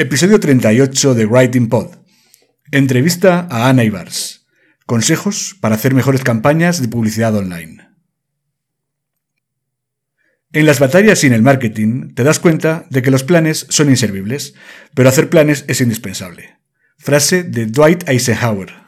Episodio 38 de Writing Pod. Entrevista a Ana Ibars. Consejos para hacer mejores campañas de publicidad online. En las batallas y en el marketing te das cuenta de que los planes son inservibles, pero hacer planes es indispensable. Frase de Dwight Eisenhower.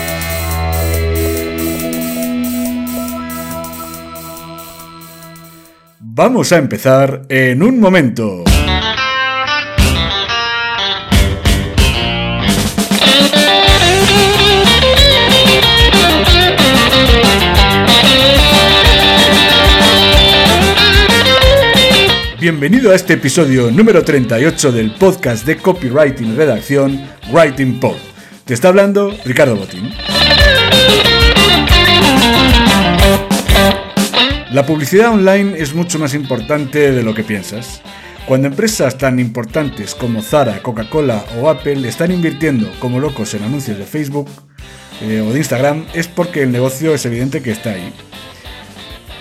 Vamos a empezar en un momento. Bienvenido a este episodio número 38 del podcast de copywriting redacción Writing Pod. Te está hablando Ricardo Botín. La publicidad online es mucho más importante de lo que piensas. Cuando empresas tan importantes como Zara, Coca-Cola o Apple están invirtiendo como locos en anuncios de Facebook eh, o de Instagram, es porque el negocio es evidente que está ahí.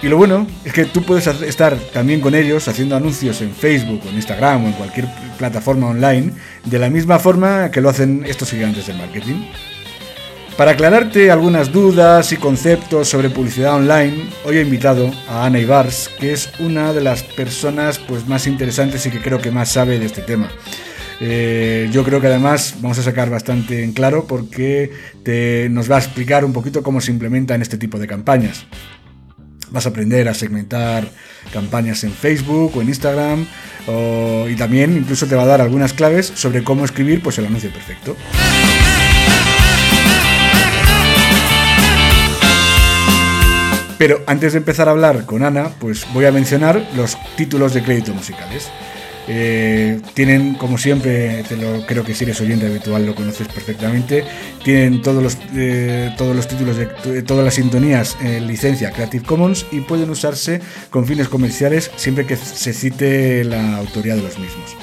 Y lo bueno es que tú puedes estar también con ellos haciendo anuncios en Facebook en Instagram o en cualquier plataforma online de la misma forma que lo hacen estos gigantes del marketing. Para aclararte algunas dudas y conceptos sobre publicidad online, hoy he invitado a Ana Ibars, que es una de las personas pues, más interesantes y que creo que más sabe de este tema. Eh, yo creo que además vamos a sacar bastante en claro porque te- nos va a explicar un poquito cómo se implementan este tipo de campañas. Vas a aprender a segmentar campañas en Facebook o en Instagram y también incluso te va a dar algunas claves sobre cómo escribir pues, el anuncio perfecto. Pero antes de empezar a hablar con Ana, pues voy a mencionar los títulos de crédito musicales. Eh, tienen, como siempre, te lo, creo que si eres oyente habitual lo conoces perfectamente, tienen todos los, eh, todos los títulos de de todas las sintonías en licencia Creative Commons y pueden usarse con fines comerciales siempre que se cite la autoría de los mismos.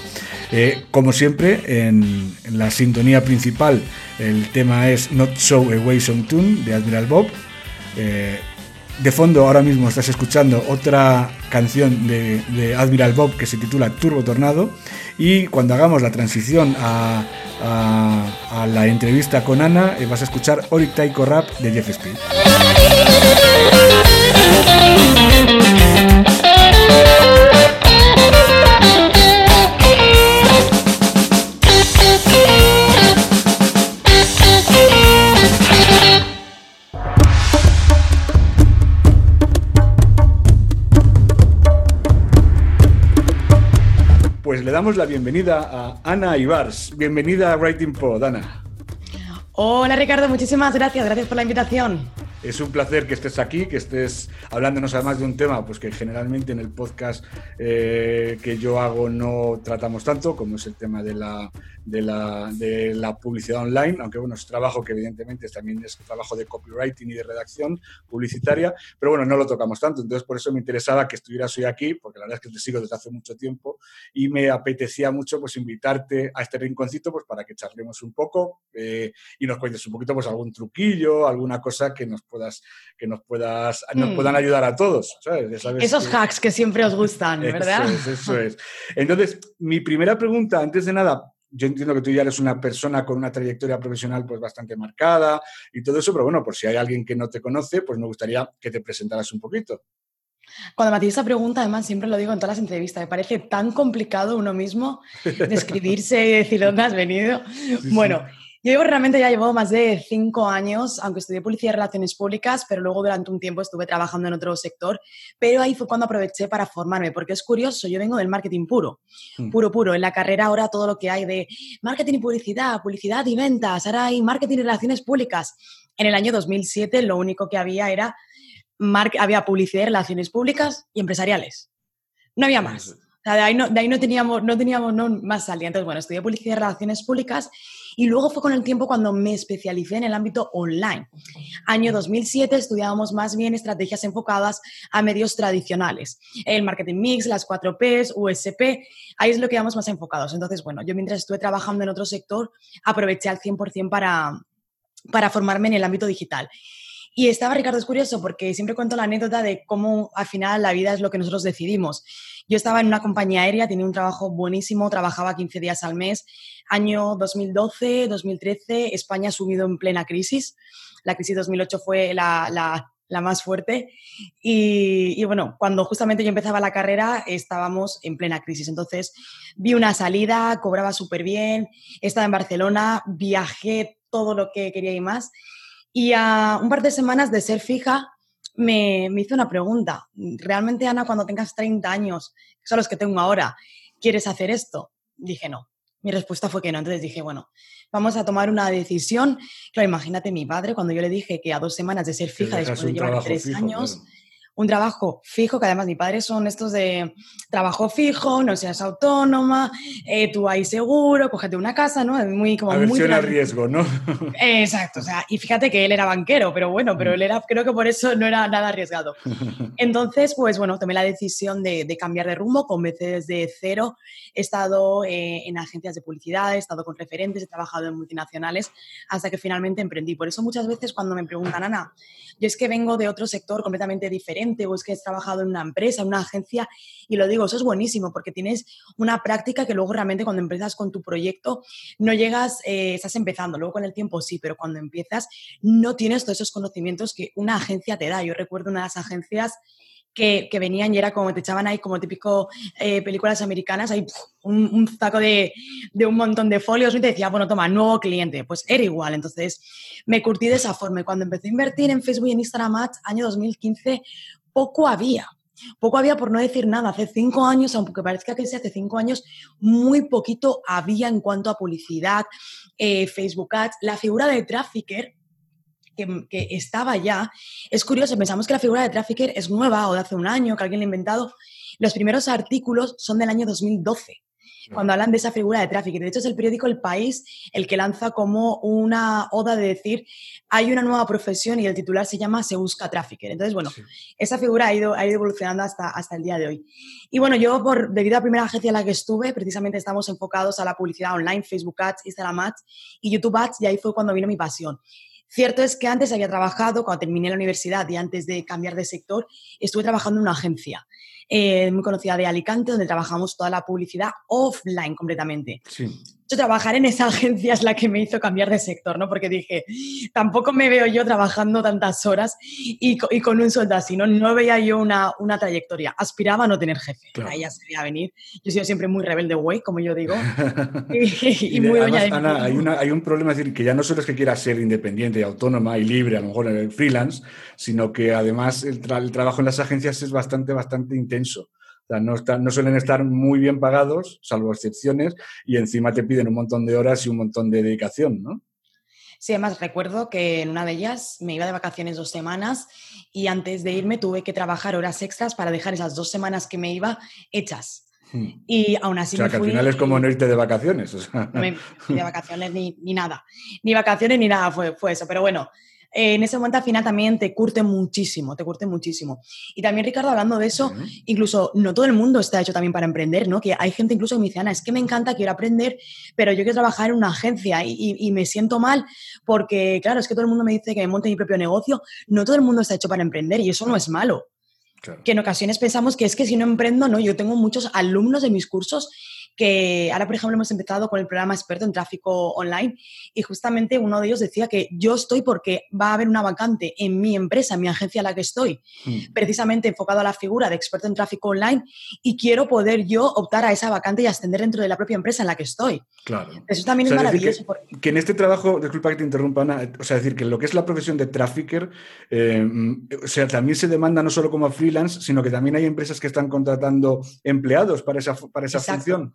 Eh, como siempre, en, la sintonía principal el tema es Not So Away Song Tune de Admiral Bob. De fondo ahora mismo estás escuchando otra canción de, Admiral Bob que se titula Turbo Tornado y cuando hagamos la transición a, a- a la entrevista con Ana eh, vas a escuchar Oric Taiko Rap de Jeff Speed. Le damos la bienvenida a Ana Ibars. Bienvenida a Writing Pod, Ana. Hola Ricardo, muchísimas gracias, gracias por la invitación. Es un placer que estés aquí, que estés hablándonos además de un tema pues que generalmente en el podcast eh, que yo hago no tratamos tanto, como es el tema de la, de la, publicidad online, aunque bueno, es trabajo que evidentemente también es trabajo de copywriting y de redacción publicitaria, pero bueno, no lo tocamos tanto, entonces por eso me interesaba que estuvieras hoy aquí, porque la verdad es que te sigo desde hace mucho tiempo y me apetecía mucho pues invitarte a este rinconcito pues para que charlemos un poco eh, y nos cuentes un poquito pues algún truquillo, alguna cosa que nos pueda puedas, que nos puedas, nos puedan hmm. ayudar a todos. Esos hacks que siempre os gustan, ¿verdad? Eso es, eso es. Entonces, mi primera pregunta, antes de nada, yo entiendo que tú ya eres una persona con una trayectoria profesional pues bastante marcada y todo eso, pero bueno, por si hay alguien que no te conoce, pues me gustaría que te presentaras un poquito. Cuando me hacéis esa pregunta, además, siempre lo digo en todas las entrevistas, me parece tan complicado uno mismo describirse y decir dónde has venido. bueno, yo realmente ya llevo más de cinco años, aunque estudié Policía y Relaciones Públicas, pero luego durante un tiempo estuve trabajando en otro sector, pero ahí fue cuando aproveché para formarme, porque es curioso, yo vengo del marketing puro, hmm. puro, puro. En la carrera ahora todo lo que hay de marketing y publicidad, publicidad y ventas, ahora hay marketing y relaciones públicas. En el año 2007 lo único que había era había publicidad y relaciones públicas y empresariales. No había más. de ahí no, de ahí no teníamos, no teníamos más salida. Entonces, bueno, estudié publicidad y relaciones públicas y luego fue con el tiempo cuando me especialicé en el ámbito online. Año 2007 estudiábamos más bien estrategias enfocadas a medios tradicionales. El marketing mix, las 4 Ps, USP, ahí es lo que íbamos más enfocados. Entonces, bueno, yo mientras estuve trabajando en otro sector, aproveché al 100% para, para formarme en el ámbito digital. Y estaba Ricardo, es curioso porque siempre cuento la anécdota de cómo al final la vida es lo que nosotros decidimos. Yo estaba en una compañía aérea, tenía un trabajo buenísimo, trabajaba 15 días al mes. Año 2012, 2013, España ha subido en plena crisis. La crisis 2008 fue la, la, más fuerte. Y, y, bueno, cuando justamente yo empezaba la carrera, estábamos en plena crisis. Entonces, vi una salida, cobraba súper bien, estaba en Barcelona, viajé todo lo que quería y más. Y a un par de semanas de ser fija, me, me hizo una pregunta. ¿Realmente, Ana, cuando tengas 30 años, que son los que tengo ahora, quieres hacer esto? Dije no. Mi respuesta fue que no. Entonces dije, bueno, vamos a tomar una decisión. Claro, imagínate mi padre, cuando yo le dije que a dos semanas de ser fija, después de llevar tres años, un trabajo fijo, que además mi padre son estos de trabajo fijo, no seas autónoma, eh, tú ahí seguro, cógete una casa, ¿no? Muy, como muy a riesgo, ¿no? Exacto, o sea, y fíjate que él era banquero, pero bueno, pero él era, creo que por eso no era nada arriesgado. Entonces, pues bueno, tomé la decisión de, cambiar de rumbo, comencé desde cero, he estado eh, en agencias de publicidad, he estado con referentes, he trabajado en multinacionales, hasta que finalmente emprendí. Por eso muchas veces cuando me preguntan, Ana, yo es que vengo de otro sector completamente diferente, o es que has trabajado en una empresa, en una agencia, y lo digo, eso es buenísimo porque tienes una práctica que luego realmente cuando empiezas con tu proyecto no llegas, eh, estás empezando, luego con el tiempo sí, pero cuando empiezas no tienes todos esos conocimientos que una agencia te da. Yo recuerdo una de las agencias que, venían y era como te echaban ahí como típico eh, películas americanas, ahí un, un saco de, de, un montón de folios y te decía, bueno, toma, nuevo cliente. Pues era igual. Entonces me curtí de esa forma. Y cuando empecé a invertir en Facebook y en Instagram Ads, año 2015, poco había. Poco había por no decir nada. Hace cinco años, aunque parezca que sea hace cinco años, muy poquito había en cuanto a publicidad, eh, Facebook Ads. La figura de trafficker que, estaba ya. Es curioso, pensamos que la figura de trafficker es nueva o de hace un año, que alguien la ha inventado. Los primeros artículos son del año 2012 cuando hablan de esa figura de trafficker. De hecho, es el periódico El País el que lanza como una oda de decir hay una nueva profesión y el titular se llama Se busca trafficker. Entonces, bueno, esa figura ha ido, ha ido evolucionando hasta, hasta el día de hoy. Y bueno, yo, por, debido a la primera agencia en la que estuve, precisamente estamos enfocados a la publicidad online, Facebook Ads, Instagram Ads y YouTube Ads, y ahí fue cuando vino mi pasión. Cierto es que antes había trabajado, cuando terminé la universidad y antes de cambiar de sector, estuve trabajando en una agencia eh, muy conocida de Alicante, donde trabajamos toda la publicidad offline completamente. Sí trabajar en esa agencia es la que me hizo cambiar de sector, ¿no? Porque dije, tampoco me veo yo trabajando tantas horas y, con un sueldo así, ¿no? No veía yo una, una trayectoria. Aspiraba a no tener jefe. Ahí ya se veía venir. Yo he sido siempre muy rebelde, güey, como yo digo. y, muy doña Ana, hay, una, hay un problema, es decir, que ya no solo es que quieras ser independiente, autónoma y libre, a lo mejor en el freelance, sino que además el, el trabajo en las agencias es bastante, bastante intenso no, no suelen estar muy bien pagados, salvo excepciones, y encima te piden un montón de horas y un montón de dedicación, ¿no? Sí, además recuerdo que en una de ellas me iba de vacaciones dos semanas y antes de irme tuve que trabajar horas extras para dejar esas dos semanas que me iba hechas. Hmm. Y aún así. O sea, que al final es como no irte de vacaciones. de vacaciones ni, ni, nada. Ni vacaciones ni nada fue, fue eso. Pero bueno, eh, en ese momento al final también te curte muchísimo, te curte muchísimo. Y también, Ricardo, hablando de eso, incluso no todo el mundo está hecho también para emprender, ¿no? Que hay gente incluso que me dice, Ana, es que me encanta, quiero aprender, pero yo quiero trabajar en una agencia y, me siento mal porque, claro, es que todo el mundo me dice que me monte mi propio negocio. No todo el mundo está hecho para emprender y eso no es malo. Que en ocasiones pensamos que es que si no emprendo, no, yo tengo muchos alumnos de mis cursos que ahora, por ejemplo, hemos empezado con el programa experto en tráfico online y justamente uno de ellos decía que yo estoy porque va a haber una vacante en mi empresa, en mi agencia en la que estoy, mm. precisamente enfocado a la figura de experto en tráfico online y quiero poder yo optar a esa vacante y ascender dentro de la propia empresa en la que estoy. Claro. Eso también es maravilloso. Que, en este trabajo, disculpa que te interrumpa, Ana, o sea, decir que lo que es la profesión de trafficker, eh, mm, o sea, también se demanda no solo como freelance, sino que también hay empresas que están contratando empleados para esa, para esa función.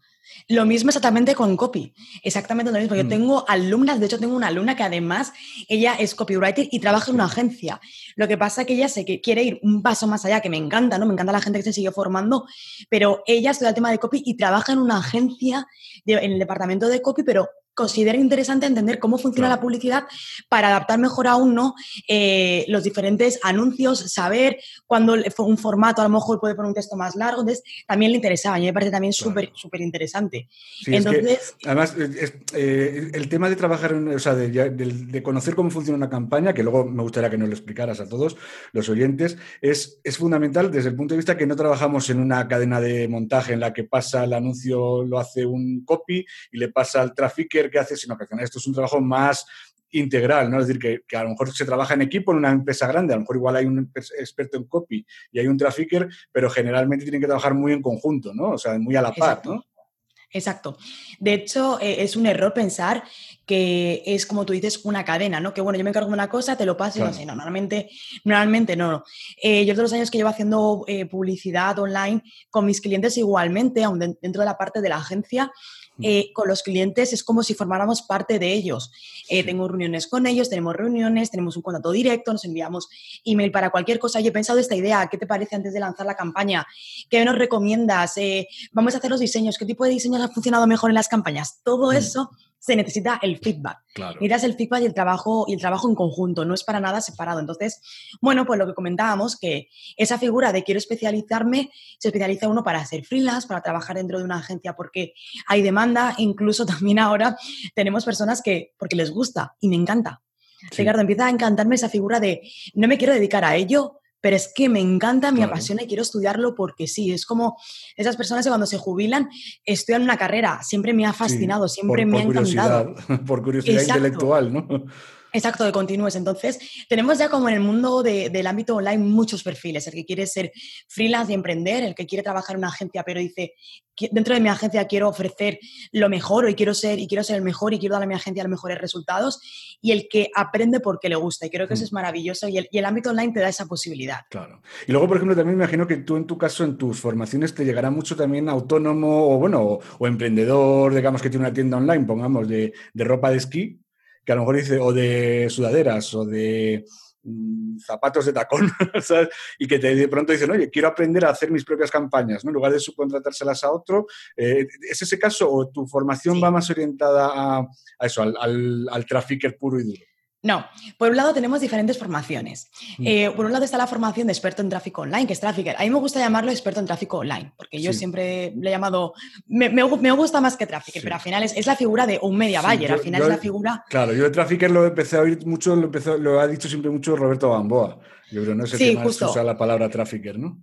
Lo mismo exactamente con copy, exactamente lo mismo. Yo mm. tengo alumnas, de hecho tengo una alumna que además ella es copywriter y trabaja en una agencia. Lo que pasa es que ella sé que quiere ir un paso más allá, que me encanta, ¿no? Me encanta la gente que se sigue formando, pero ella estudia el tema de copy y trabaja en una agencia en el departamento de copy, pero considero interesante entender cómo funciona la publicidad para adaptar mejor aún ¿no? Eh, los diferentes anuncios, saber cuándo un formato a lo mejor puede poner un texto más largo. Entonces, también le interesaba. A mí me parece también súper súper interesante. Entonces, además, eh, el tema de trabajar, o sea, de, conocer cómo funciona una campaña, que luego me gustaría que nos lo explicaras a todos los oyentes, es, es fundamental desde el punto de vista que no trabajamos en una cadena de montaje en la que pasa el anuncio, lo hace un copy y le pasa al tráfico que hace, sino que esto es un trabajo más integral, ¿no? Es decir, que, a lo mejor se trabaja en equipo en una empresa grande, a lo mejor igual hay un experto en copy y hay un trafficker, pero generalmente tienen que trabajar muy en conjunto, ¿no? O sea, muy a la par, ¿no? Exacto. De hecho, eh, es un error pensar que es, como tú dices, una cadena, ¿no? Que bueno, yo me encargo de una cosa, te lo paso y no sé, normalmente, normalmente no. Eh, yo todos los años que llevo haciendo eh, publicidad online con mis clientes igualmente, aún dentro de la parte de la agencia, eh, con los clientes es como si formáramos parte de ellos. Eh, tengo reuniones con ellos, tenemos reuniones, tenemos un contacto directo, nos enviamos email para cualquier cosa. Yo he pensado esta idea, ¿qué te parece antes de lanzar la campaña? ¿Qué nos recomiendas? Eh, vamos a hacer los diseños, ¿qué tipo de diseños ha funcionado mejor en las campañas? Todo mm. eso se necesita el feedback. Claro. Necesitas el feedback y el trabajo y el trabajo en conjunto, no es para nada separado. Entonces, bueno, pues lo que comentábamos que esa figura de quiero especializarme se especializa uno para ser freelance, para trabajar dentro de una agencia porque hay demanda, incluso también ahora tenemos personas que porque les gusta y me encanta. Ricardo, empieza a encantarme esa figura de no me quiero dedicar a ello, pero es que me encanta, me apasiona y quiero estudiarlo porque sí, es como esas personas que cuando se jubilan estudian una carrera, siempre me ha fascinado, siempre me ha encantado. Por curiosidad intelectual, ¿no? Exacto, de continúes. Entonces, tenemos ya como en el mundo del ámbito online muchos perfiles. El que quiere ser freelance y emprender, el que quiere trabajar en una agencia, pero dice, dentro de mi agencia quiero ofrecer lo mejor y quiero ser, y quiero ser el mejor y quiero dar a mi agencia los mejores resultados. Y el que aprende porque le gusta. Y creo que eso mm. es maravilloso. Y el, ámbito online te da esa posibilidad. Claro. Y luego, por ejemplo, también me imagino que tú en tu caso, en tus formaciones, te llegará mucho también autónomo o, bueno, o, emprendedor, digamos, que tiene una tienda online, pongamos, de, de ropa de esquí que a lo mejor dice, o de sudaderas, o de mm, zapatos de tacón, y que de pronto dicen, oye, quiero aprender a hacer mis propias campañas, ¿no? en lugar de subcontratárselas a otro. Eh, ¿Es ese caso o tu formación va más orientada a, eso, al, al, al trafficker puro y duro? No, por un lado tenemos diferentes formaciones. Mm. Eh, por un lado está la formación de experto en tráfico online, que es trafficker. A mí me gusta llamarlo experto en tráfico online, porque yo siempre le he llamado, me, gusta más que trafficker, pero al final es, la figura de un media buyer, al final es la figura... Claro, yo de trafficker lo empecé a oír mucho, lo, lo ha dicho siempre mucho Roberto Gamboa. Yo creo, no sé si más usa la palabra trafficker, ¿no?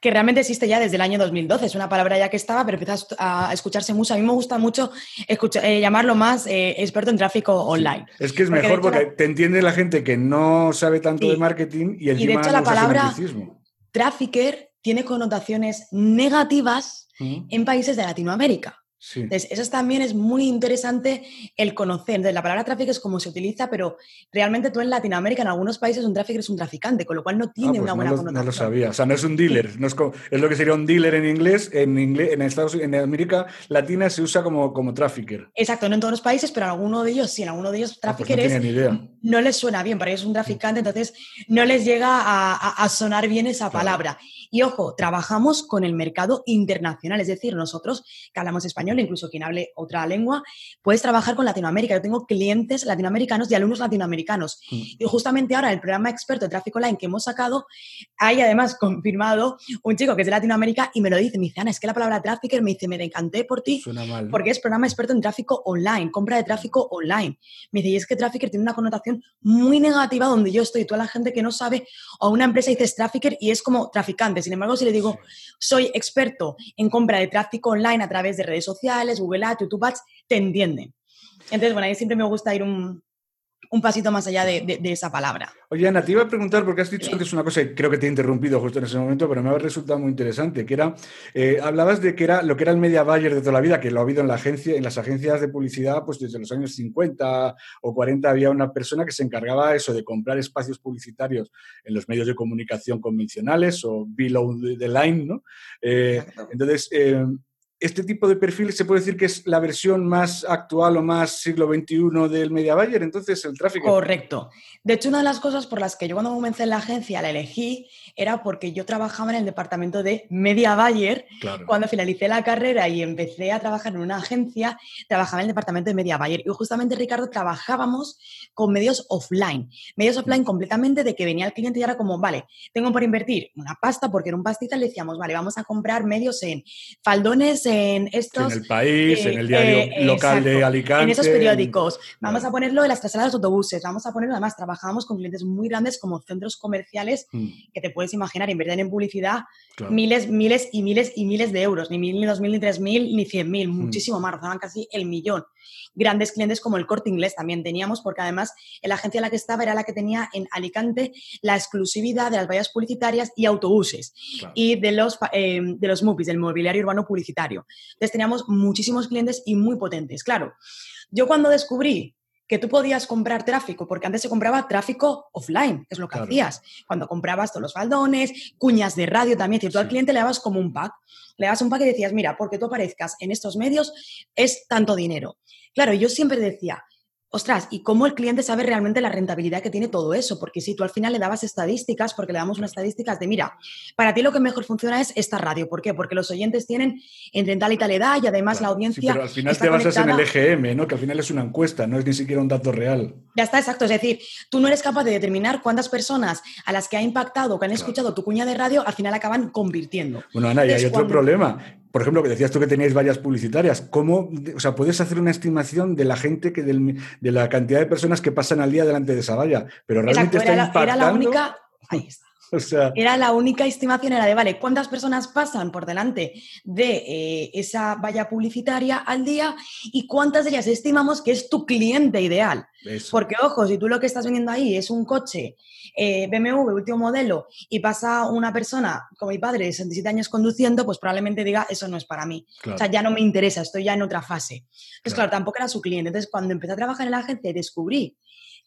Que realmente existe ya desde el año 2012. Es una palabra ya que estaba, pero empieza a escucharse mucho. A mí me gusta mucho eh, llamarlo más eh, experto en tráfico online. Es que es mejor porque te entiende la gente que no sabe tanto de marketing y encima Y de hecho la palabra trafficker tiene connotaciones negativas mm. en países de Latinoamérica. Entonces, eso también es muy interesante el conocer. Entonces, la palabra tráfico es como se utiliza, pero realmente tú en Latinoamérica, en algunos países, un tráfico es un traficante, con lo cual no ah, tiene pues una buena connotación. No lo sabía. O sea, no es un dealer. No es, es, lo que sería un dealer en inglés. En, inglés, en Estados en América Latina se usa como, como trafficker. Exacto, no en todos los países, pero en alguno de ellos sí. En alguno de ellos, trafficker ah, pues no, no les suena bien. Para ellos es un traficante, entonces no les llega a, sonar bien esa palabra. Y ojo, trabajamos con el mercado internacional, es decir, nosotros que hablamos español, incluso quien hable otra lengua, puedes trabajar con Latinoamérica. Yo tengo clientes latinoamericanos y alumnos latinoamericanos. Mm. Y justamente ahora el programa experto de tráfico online que hemos sacado, hay además confirmado un chico que es de Latinoamérica y me lo dice, me dice, Ana, es que la palabra trafficker me dice, me encanté por ti, porque es programa experto en tráfico online, compra de tráfico online. Me dice, y es que trafficker tiene una connotación muy negativa donde yo estoy, toda la gente que no sabe, o una empresa dice trafficker y es como traficante. Sin embargo, si le digo, soy experto en compra de tráfico online a través de redes sociales, Google Ads, YouTube Ads, te entienden. Entonces, bueno, ahí siempre me gusta ir un, un pasito más allá de, esa palabra. Oye, Ana, te iba a preguntar, porque has dicho antes una cosa y creo que te he interrumpido justo en ese momento, pero me ha resultado muy interesante, que era, eh, hablabas de que era lo que era el media buyer de toda la vida, que lo ha habido en la agencia, en las agencias de publicidad, pues desde los años 50 o 40 había una persona que se encargaba eso de comprar espacios publicitarios en los medios de comunicación convencionales o below the line, ¿no? Eh, entonces, eh, este tipo de perfil se puede decir que es la versión más actual o más siglo XXI del media buyer, entonces el tráfico. Correcto. De hecho, una de las cosas por las que yo cuando comencé en la agencia la elegí era porque yo trabajaba en el departamento de media buyer. Cuando finalicé la carrera y empecé a trabajar en una agencia, trabajaba en el departamento de media buyer. Y justamente, Ricardo, trabajábamos con medios offline. Medios offline completamente de que venía el cliente y era como, vale, tengo por invertir una pasta porque en un pastita le decíamos, vale, vamos a comprar medios en faldones en estos... En el país, en el eh, diario eh, local de Alicante. En esos periódicos. Vamos a ponerlo en las traseras de autobuses, vamos a ponerlo, además, trabajamos con clientes muy grandes como centros comerciales mm. que te puedes imaginar, invierten en publicidad miles, miles y miles y miles de euros, ni mil, ni dos mil, ni tres mil, ni cien mil, mm. muchísimo más, rozaban casi el millón grandes clientes como el Corte Inglés también teníamos, porque además la agencia en la que estaba era la que tenía en Alicante la exclusividad de las vallas publicitarias y autobuses y de los, eh, de los MUPIs, del mobiliario urbano publicitario. Entonces teníamos muchísimos clientes y muy potentes. Claro, yo cuando descubrí que tú podías comprar tráfico, porque antes se compraba tráfico offline, es lo que hacías. Cuando comprabas todos los faldones, cuñas de radio también, si tú al cliente le dabas como un pack, le dabas un pack y decías, mira, porque tú aparezcas en estos medios es tanto dinero. Claro, yo siempre decía, ostras, ¿y cómo el cliente sabe realmente la rentabilidad que tiene todo eso? Porque si tú al final le dabas estadísticas, porque le damos unas estadísticas de, mira, para ti lo que mejor funciona es esta radio. ¿Por qué? Porque los oyentes tienen entre tal y tal edad y además la audiencia. Sí, pero al final te basas en el EGM, ¿no? Que al final es una encuesta, no es ni siquiera un dato real. Ya está, exacto. Es decir, tú no eres capaz de determinar cuántas personas a las que ha impactado, que han escuchado tu cuña de radio, al final acaban convirtiendo. Bueno, Ana, y hay otro problema por ejemplo, que decías tú que teníais varias publicitarias, ¿cómo, o sea, puedes hacer una estimación de la gente que de la cantidad de personas que pasan al día delante de esa valla? Pero realmente está era, impactando. Era la única, ahí está. era la única estimación, era de, vale, ¿cuántas personas pasan por delante de eh, esa valla publicitaria al día y cuántas de ellas estimamos que es tu cliente ideal? Porque, ojo, si tú lo que estás vendiendo ahí es un coche eh, BMW último modelo y pasa una persona como mi padre de 67 años conduciendo, pues probablemente diga, eso no es para mí. O sea, ya no me interesa, estoy ya en otra fase. Entonces, claro, tampoco era su cliente. Entonces, cuando empecé a trabajar en la agencia, descubrí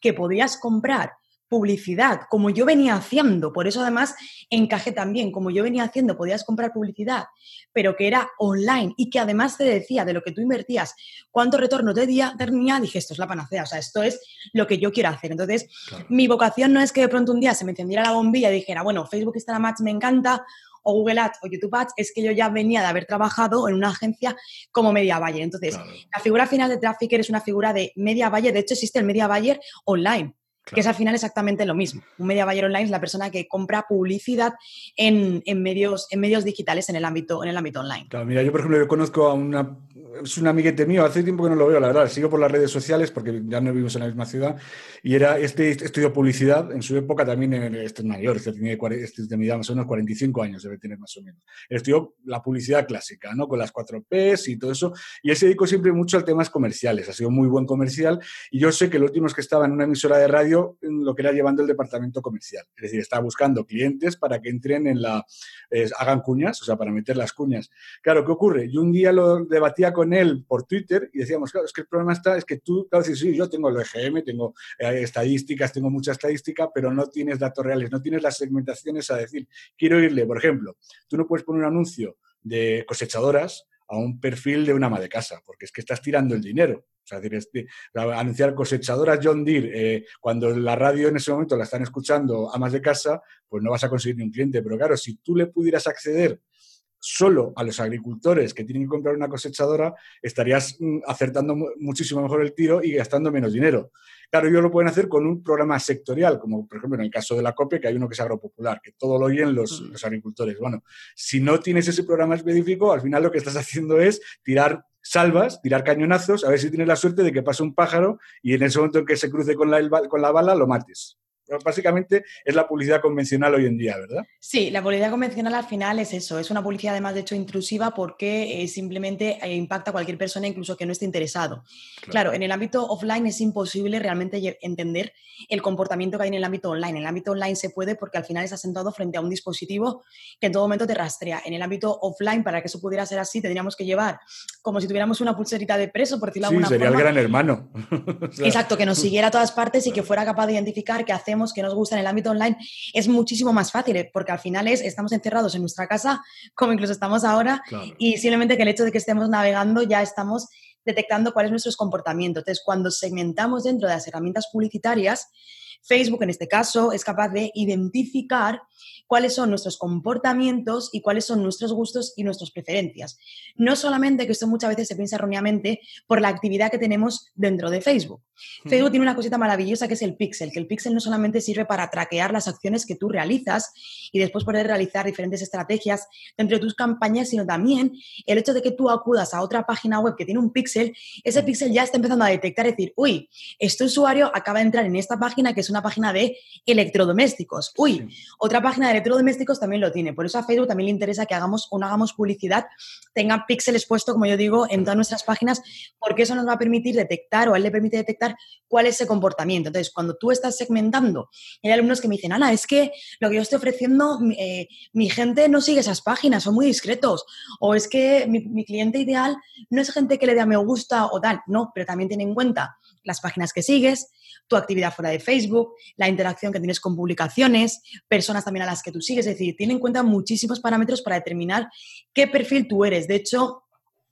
que podías comprar publicidad, como yo venía haciendo. Por eso además encajé también, como yo venía haciendo, podías comprar publicidad, pero que era online y que además te decía de lo que tú invertías, cuánto retorno te tenía, dije, esto es la panacea, o sea, esto es lo que yo quiero hacer. Entonces, mi vocación no es que de pronto un día se me encendiera la bombilla y dijera, bueno, Facebook Instagram Ads me encanta, o Google Ads o YouTube Ads, es que yo ya venía de haber trabajado en una agencia como Media Buyer. Entonces, la figura final de Trafficker es una figura de Media Buyer, de hecho existe el Media Buyer online que es al final exactamente lo mismo. Un media buyer online es la persona que compra publicidad en, medios, en medios digitales en el ámbito, en el ámbito online. Claro, mira, yo por ejemplo yo conozco a una es un amiguete mío, hace tiempo que no lo veo, la verdad, sigo por las redes sociales porque ya no vivimos en la misma ciudad, y era este estudio publicidad, en su época también, este es mayor, este tiene este edad, más o menos 45 años debe tener más o menos. Estudió la publicidad clásica, ¿no? Con las 4 Ps y todo eso, y él se dedicó siempre mucho a temas comerciales, ha sido muy buen comercial, y yo sé que el último es que estaba en una emisora de radio, lo que era llevando el departamento comercial, es decir, estaba buscando clientes para que entren en la, hagan cuñas, o sea, para meter las cuñas. Claro, ¿qué ocurre? Yo un día lo debatía con él por Twitter y decíamos, claro, es que el problema está, es que tú, claro, sí, yo tengo el EGM, tengo eh, estadísticas, tengo mucha estadística, pero no tienes datos reales, no tienes las segmentaciones a decir, quiero irle, por ejemplo, tú no puedes poner un anuncio de cosechadoras a un perfil de una ama de casa, porque es que estás tirando el dinero. Sea, decir, anunciar cosechadoras John Deere eh, cuando la radio en ese momento la están escuchando amas de casa, pues no vas a conseguir ni un cliente. Pero claro, si tú le pudieras acceder solo a los agricultores que tienen que comprar una cosechadora, estarías mm, acertando muchísimo mejor el tiro y gastando menos dinero. Claro, ellos lo pueden hacer con un programa sectorial, como por ejemplo en el caso de la COPE, que hay uno que es agropopular, que todo lo oyen los, mm. los agricultores. Bueno, si no tienes ese programa específico, al final lo que estás haciendo es tirar salvas, tirar cañonazos, a ver si tienes la suerte de que pase un pájaro y en ese momento en que se cruce con la, con la bala lo mates básicamente es la publicidad convencional hoy en día, ¿verdad? Sí, la publicidad convencional al final es eso, es una publicidad además de hecho intrusiva porque eh, simplemente eh, impacta a cualquier persona incluso que no esté interesado. Claro. en el ámbito offline es imposible realmente entender el comportamiento que hay en el ámbito online. En el ámbito online se puede porque al final estás sentado frente a un dispositivo que en todo momento te rastrea. En el ámbito offline, para que eso pudiera ser así, tendríamos que llevar como si tuviéramos una pulserita de preso, por decirlo de alguna sería el gran hermano. Exacto, que nos siguiera a todas partes y que fuera capaz de identificar qué hacemos que nos gusta en el ámbito online, es muchísimo más fácil, ¿eh? porque al final es, estamos encerrados en nuestra casa, como incluso estamos ahora, y simplemente que el hecho de que estemos navegando ya estamos detectando cuál es nuestro comportamiento. Entonces, cuando segmentamos dentro de las herramientas publicitarias, Facebook en este caso es capaz de identificar cuáles son nuestros comportamientos y cuáles son nuestros gustos y nuestras preferencias. No solamente que esto muchas veces se piensa erróneamente por la actividad que tenemos dentro de Facebook. Facebook tiene una cosita maravillosa que es el pixel, que el pixel no solamente sirve para traquear las acciones que tú realizas y después poder realizar diferentes estrategias dentro de tus campañas, sino también el hecho de que tú acudas a otra página web que tiene un pixel, ese pixel ya está empezando a detectar, decir, uy, este usuario acaba de entrar en esta página que es una página de electrodomésticos. Uy, otra página de electrodomésticos también lo tiene. Por eso a Facebook también le interesa que hagamos o no hagamos publicidad, tenga píxeles puesto, como yo digo, en todas nuestras páginas, porque eso nos va a permitir detectar o a él le permite detectar cuál es ese comportamiento. Entonces, cuando tú estás segmentando, hay alumnos que me dicen, Ana, es que lo que yo estoy ofreciendo, eh, mi gente no sigue esas páginas, son muy discretos. O es que mi, mi cliente ideal no es gente que le dé a me gusta o tal. No, pero también tiene en cuenta las páginas que sigues, tu actividad fuera de Facebook, la interacción que tienes con publicaciones, personas también a las que tú sigues. Es decir, tiene en cuenta muchísimos parámetros para determinar qué perfil tú eres. De hecho,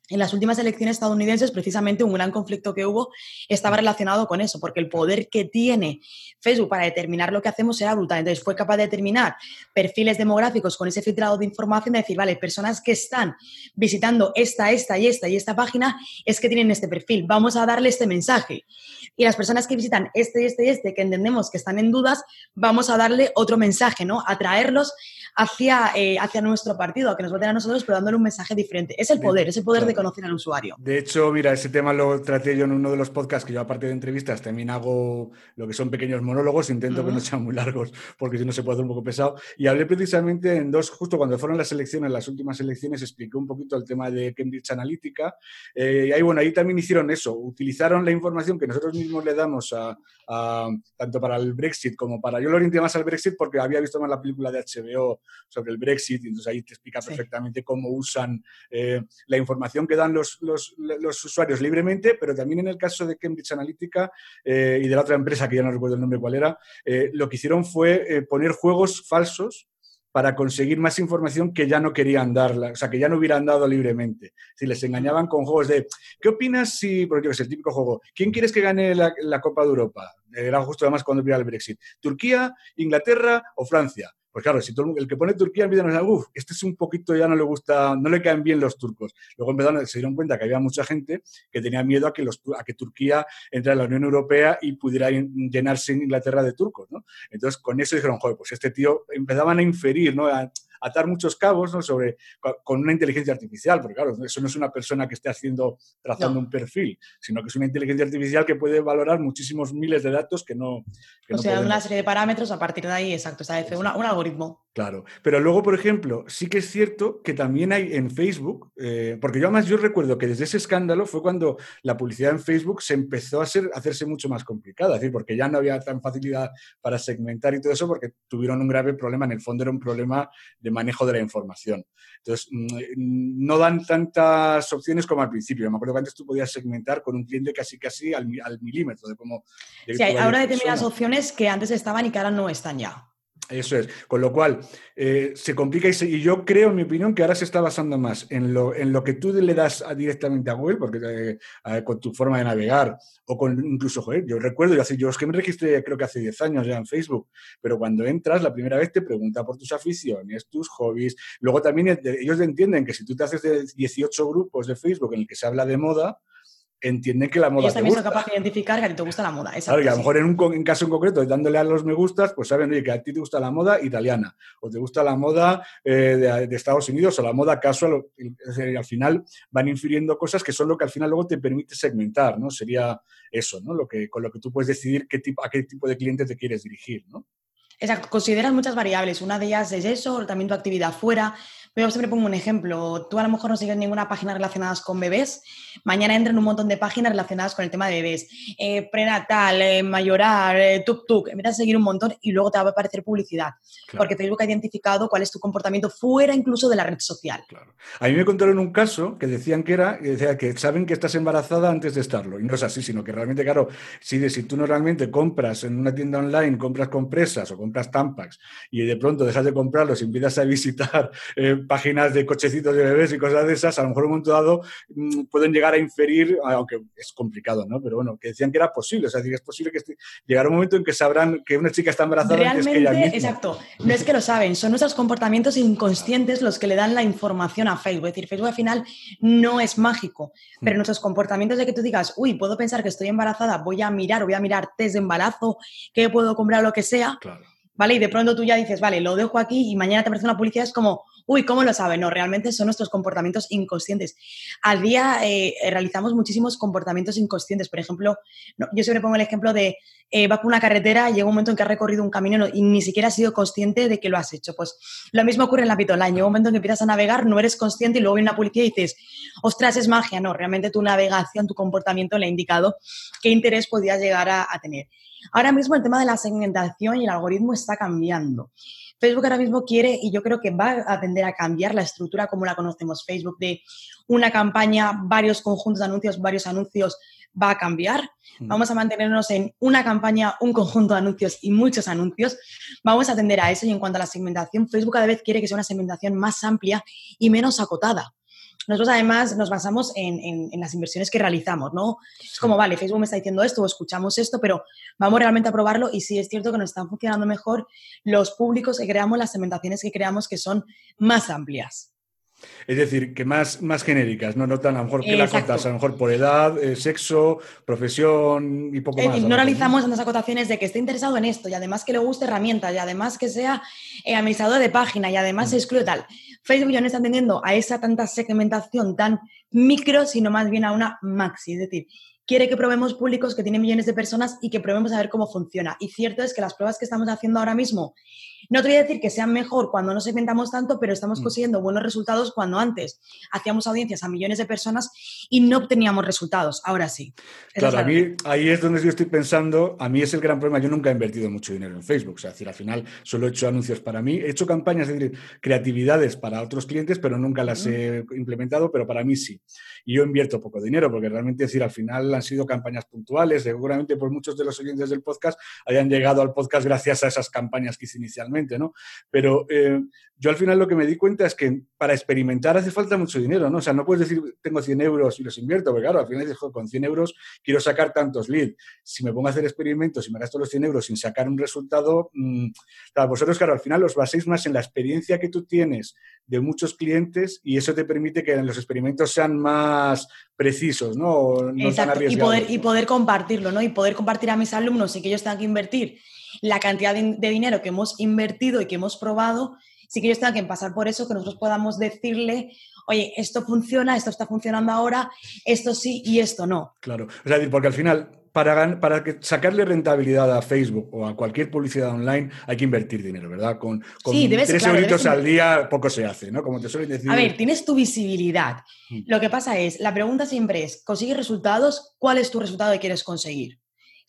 en las últimas elecciones estadounidenses, precisamente un gran conflicto que hubo estaba relacionado con eso, porque el poder que tiene Facebook para determinar lo que hacemos era brutal. Entonces fue capaz de determinar perfiles demográficos con ese filtrado de información, de decir, vale, personas que están visitando esta, esta y esta y esta página es que tienen este perfil, vamos a darle este mensaje. Y las personas que visitan este, este y este, que entendemos que están en dudas, vamos a darle otro mensaje, ¿no? Atraerlos hacia, eh, hacia nuestro partido, a que nos voten a nosotros, pero dándole un mensaje diferente. Es el poder, es el poder de conocer al usuario. De hecho, mira, ese tema lo traté yo en uno de los podcasts que yo, aparte de entrevistas, también hago lo que son pequeños monólogos, intento que no sean muy largos, porque si no se puede hacer un poco pesado. Y hablé precisamente en dos, justo cuando fueron las elecciones, las últimas elecciones, expliqué un poquito el tema de Cambridge Analytica. Eh, y ahí, bueno, ahí también hicieron eso, utilizaron la información que nosotros mismos le damos a, tanto para el Brexit como para... Yo lo orienté más al Brexit porque había visto más la película de HBO sobre el Brexit, y entonces ahí te explica perfectamente cómo usan eh, la información que dan los, los, usuarios libremente, pero también en el caso de Cambridge Analytica eh, y de la otra empresa, que ya no recuerdo el nombre cuál era, eh, lo que hicieron fue poner juegos falsos para conseguir más información que ya no querían darla, o sea, que ya no hubieran dado libremente. Si les engañaban con juegos de, ¿qué opinas si, porque es el típico juego, ¿quién quieres que gane la, la Copa de Europa? Era justo además cuando hubiera el Brexit. ¿Turquía, Inglaterra o Francia? Pues claro, si el que pone Turquía empieza a decir, uff, este es un poquito, ya no le gusta, no le caen bien los turcos. Luego empezaron, se dieron cuenta que había mucha gente que tenía miedo a a que Turquía entrara en la Unión Europea y pudiera llenarse Inglaterra de turcos, ¿no? Entonces, con eso dijeron, joder, pues este tío, empezaban a inferir, ¿no? Atar muchos cabos sobre, con una inteligencia artificial, porque claro, eso no es una persona que esté haciendo, trazando un perfil, sino que es una inteligencia artificial que puede valorar muchísimos miles de datos que no... o sea, una serie de parámetros a partir de ahí, exacto, o sea, un algoritmo. Claro, pero luego, por ejemplo, sí que es cierto que también hay en Facebook, eh, porque yo además yo recuerdo que desde ese escándalo fue cuando la publicidad en Facebook se empezó a, ser, a hacerse mucho más complicada, es decir, porque ya no había tan facilidad para segmentar y todo eso, porque tuvieron un grave problema, en el fondo era un problema de manejo de la información. Entonces, mm, no dan tantas opciones como al principio. Me acuerdo que antes tú podías segmentar con un cliente casi casi al, milímetro de cómo... sí, hay ahora determinadas opciones que antes estaban y que ahora no están ya. Eso es. Con lo cual, eh, se complica y, yo creo, en mi opinión, que ahora se está basando más en lo, en lo que tú le das directamente a Google, porque eh, con tu forma de navegar, o con incluso, joder, yo recuerdo, yo, yo es que me registré creo que hace 10 años ya en Facebook, pero cuando entras, la primera vez te pregunta por tus aficiones, tus hobbies. Luego también ellos entienden que si tú te haces de 18 grupos de Facebook en el que se habla de moda, entienden que la moda. Ellos también son capaces de identificar que a ti te gusta la moda. Claro, y a lo mejor en un caso en concreto, dándole a los me gustas, pues saben que a ti te gusta la moda italiana, o te gusta la moda eh, de, Estados Unidos, o la moda casual. y al final van infiriendo cosas que son lo que al final luego te permite segmentar, ¿no? Sería eso, ¿no? Lo que, con lo que tú puedes decidir qué tipo, a qué tipo de cliente te quieres dirigir, ¿no? Exacto, consideras muchas variables. Una de ellas es eso, también tu actividad fuera, yo siempre pongo un ejemplo. Tú a lo mejor no sigues ninguna página relacionada con bebés. Mañana entran un montón de páginas relacionadas con el tema de bebés. Eh, prenatal, eh, mayorar, eh, tuk tuk. Empiezas a seguir un montón y luego te va a aparecer publicidad. Porque Facebook ha identificado cuál es tu comportamiento fuera incluso de la red social. Claro. A mí me contaron un caso que decían que era, que, decía que saben que estás embarazada antes de estarlo. Y no es así, sino que realmente, claro, si, si tú normalmente compras en una tienda online, compras compresas o compras tampax y de pronto dejas de comprarlos y empiezas a visitar páginas de cochecitos de bebés y cosas de esas, a lo mejor en un momento dado mm, pueden llegar a inferir, aunque es complicado, ¿no? Pero bueno, que decían que era posible, o sea, es posible que llegara un momento en que sabrán que una chica está embarazada Realmente, antes que ella misma. Exacto, no es que lo saben, son nuestros comportamientos inconscientes los que le dan la información a Facebook. Es decir, Facebook al final no es mágico, pero mm. nuestros comportamientos de que tú digas, uy, puedo pensar que estoy embarazada, voy a mirar, voy a mirar test de embarazo, que puedo comprar, lo que sea. Claro. ¿Vale? Y de pronto tú ya dices, vale, lo dejo aquí y mañana te aparece una publicidad, es como, uy, ¿cómo lo sabe? No, realmente son nuestros comportamientos inconscientes. Al día eh, realizamos muchísimos comportamientos inconscientes. Por ejemplo, yo siempre pongo el ejemplo de eh, vas por una carretera y llega un momento en que has recorrido un camino y ni siquiera has sido consciente de que lo has hecho. Pues lo mismo ocurre en la Pitoline. Llega un momento en que empiezas a navegar, no eres consciente y luego viene una policía y dices, ostras, es magia. No, realmente tu navegación, tu comportamiento le ha indicado qué interés podías llegar a tener. Ahora mismo el tema de la segmentación y el algoritmo está cambiando. Facebook ahora mismo quiere, y yo creo que va a tender a cambiar la estructura como la conocemos Facebook, de una campaña, varios conjuntos de anuncios, varios anuncios, va a cambiar. Mm. Vamos a mantenernos en una campaña, un conjunto de anuncios y muchos anuncios. Vamos a atender a eso y en cuanto a la segmentación, Facebook cada vez quiere que sea una segmentación más amplia y menos acotada. Nosotros además nos basamos en, las inversiones que realizamos, ¿no? Es como, vale, Facebook me está diciendo esto o escuchamos esto, pero vamos realmente a probarlo y sí es cierto que nos están funcionando mejor los públicos que creamos, las segmentaciones que creamos que son más amplias. Es decir, que más, más genéricas, no notan a lo mejor que la a lo mejor por edad, eh, sexo, profesión y poco más. no realizamos las acotaciones de que esté interesado en esto y además que le guste herramientas y además que sea eh, administrador de página y además se mm. excluye tal. Facebook ya no está entendiendo a esa tanta segmentación tan micro, sino más bien a una maxi. Es decir, quiere que probemos públicos que tienen millones de personas y que probemos a ver cómo funciona. Y cierto es que las pruebas que estamos haciendo ahora mismo no te voy a decir que sean mejor cuando no segmentamos tanto, pero estamos mm. consiguiendo buenos resultados cuando antes hacíamos audiencias a millones de personas y no obteníamos resultados. Ahora sí. claro, a mí ahí es donde yo estoy pensando, a mí es el gran problema, yo nunca he invertido mucho dinero en Facebook, es decir, al final solo he hecho anuncios para mí, he hecho campañas, es decir, creatividades para otros clientes, pero nunca las he implementado, pero para mí sí. Y yo invierto poco dinero, porque realmente, es decir, al final han sido campañas puntuales, seguramente por muchos de los oyentes del podcast hayan llegado al podcast gracias a esas campañas que hice inicialmente ¿no? Pero eh, yo al final lo que me di cuenta es que para experimentar hace falta mucho dinero, ¿no? O sea, no puedes decir, tengo 100 euros y los invierto, porque claro, al final dices, con 100 euros quiero sacar tantos leads. Si me pongo a hacer experimentos y me gasto los 100 euros sin sacar un resultado, mmm, vosotros, claro, al final os baséis más en la experiencia que tú tienes de muchos clientes y eso te permite que los experimentos sean más precisos, ¿no? no Exacto, y poder, y poder compartirlo, ¿no? Y poder compartir a mis alumnos y que ellos tengan que invertir la cantidad de, dinero que hemos invertido y que hemos probado, sí que ellos tengan que pasar por eso, que nosotros podamos decirle, oye, esto funciona, esto está funcionando ahora, esto sí y esto no. Claro, o sea, porque al final, para, para sacarle rentabilidad a Facebook o a cualquier publicidad online hay que invertir dinero, ¿verdad? Con, con tres euritos al día poco se hace, ¿no? Como te suelen decir. A ver, tienes tu visibilidad. Mm. Lo que pasa es, la pregunta siempre es, ¿consigues resultados? ¿Cuál es tu resultado que quieres conseguir?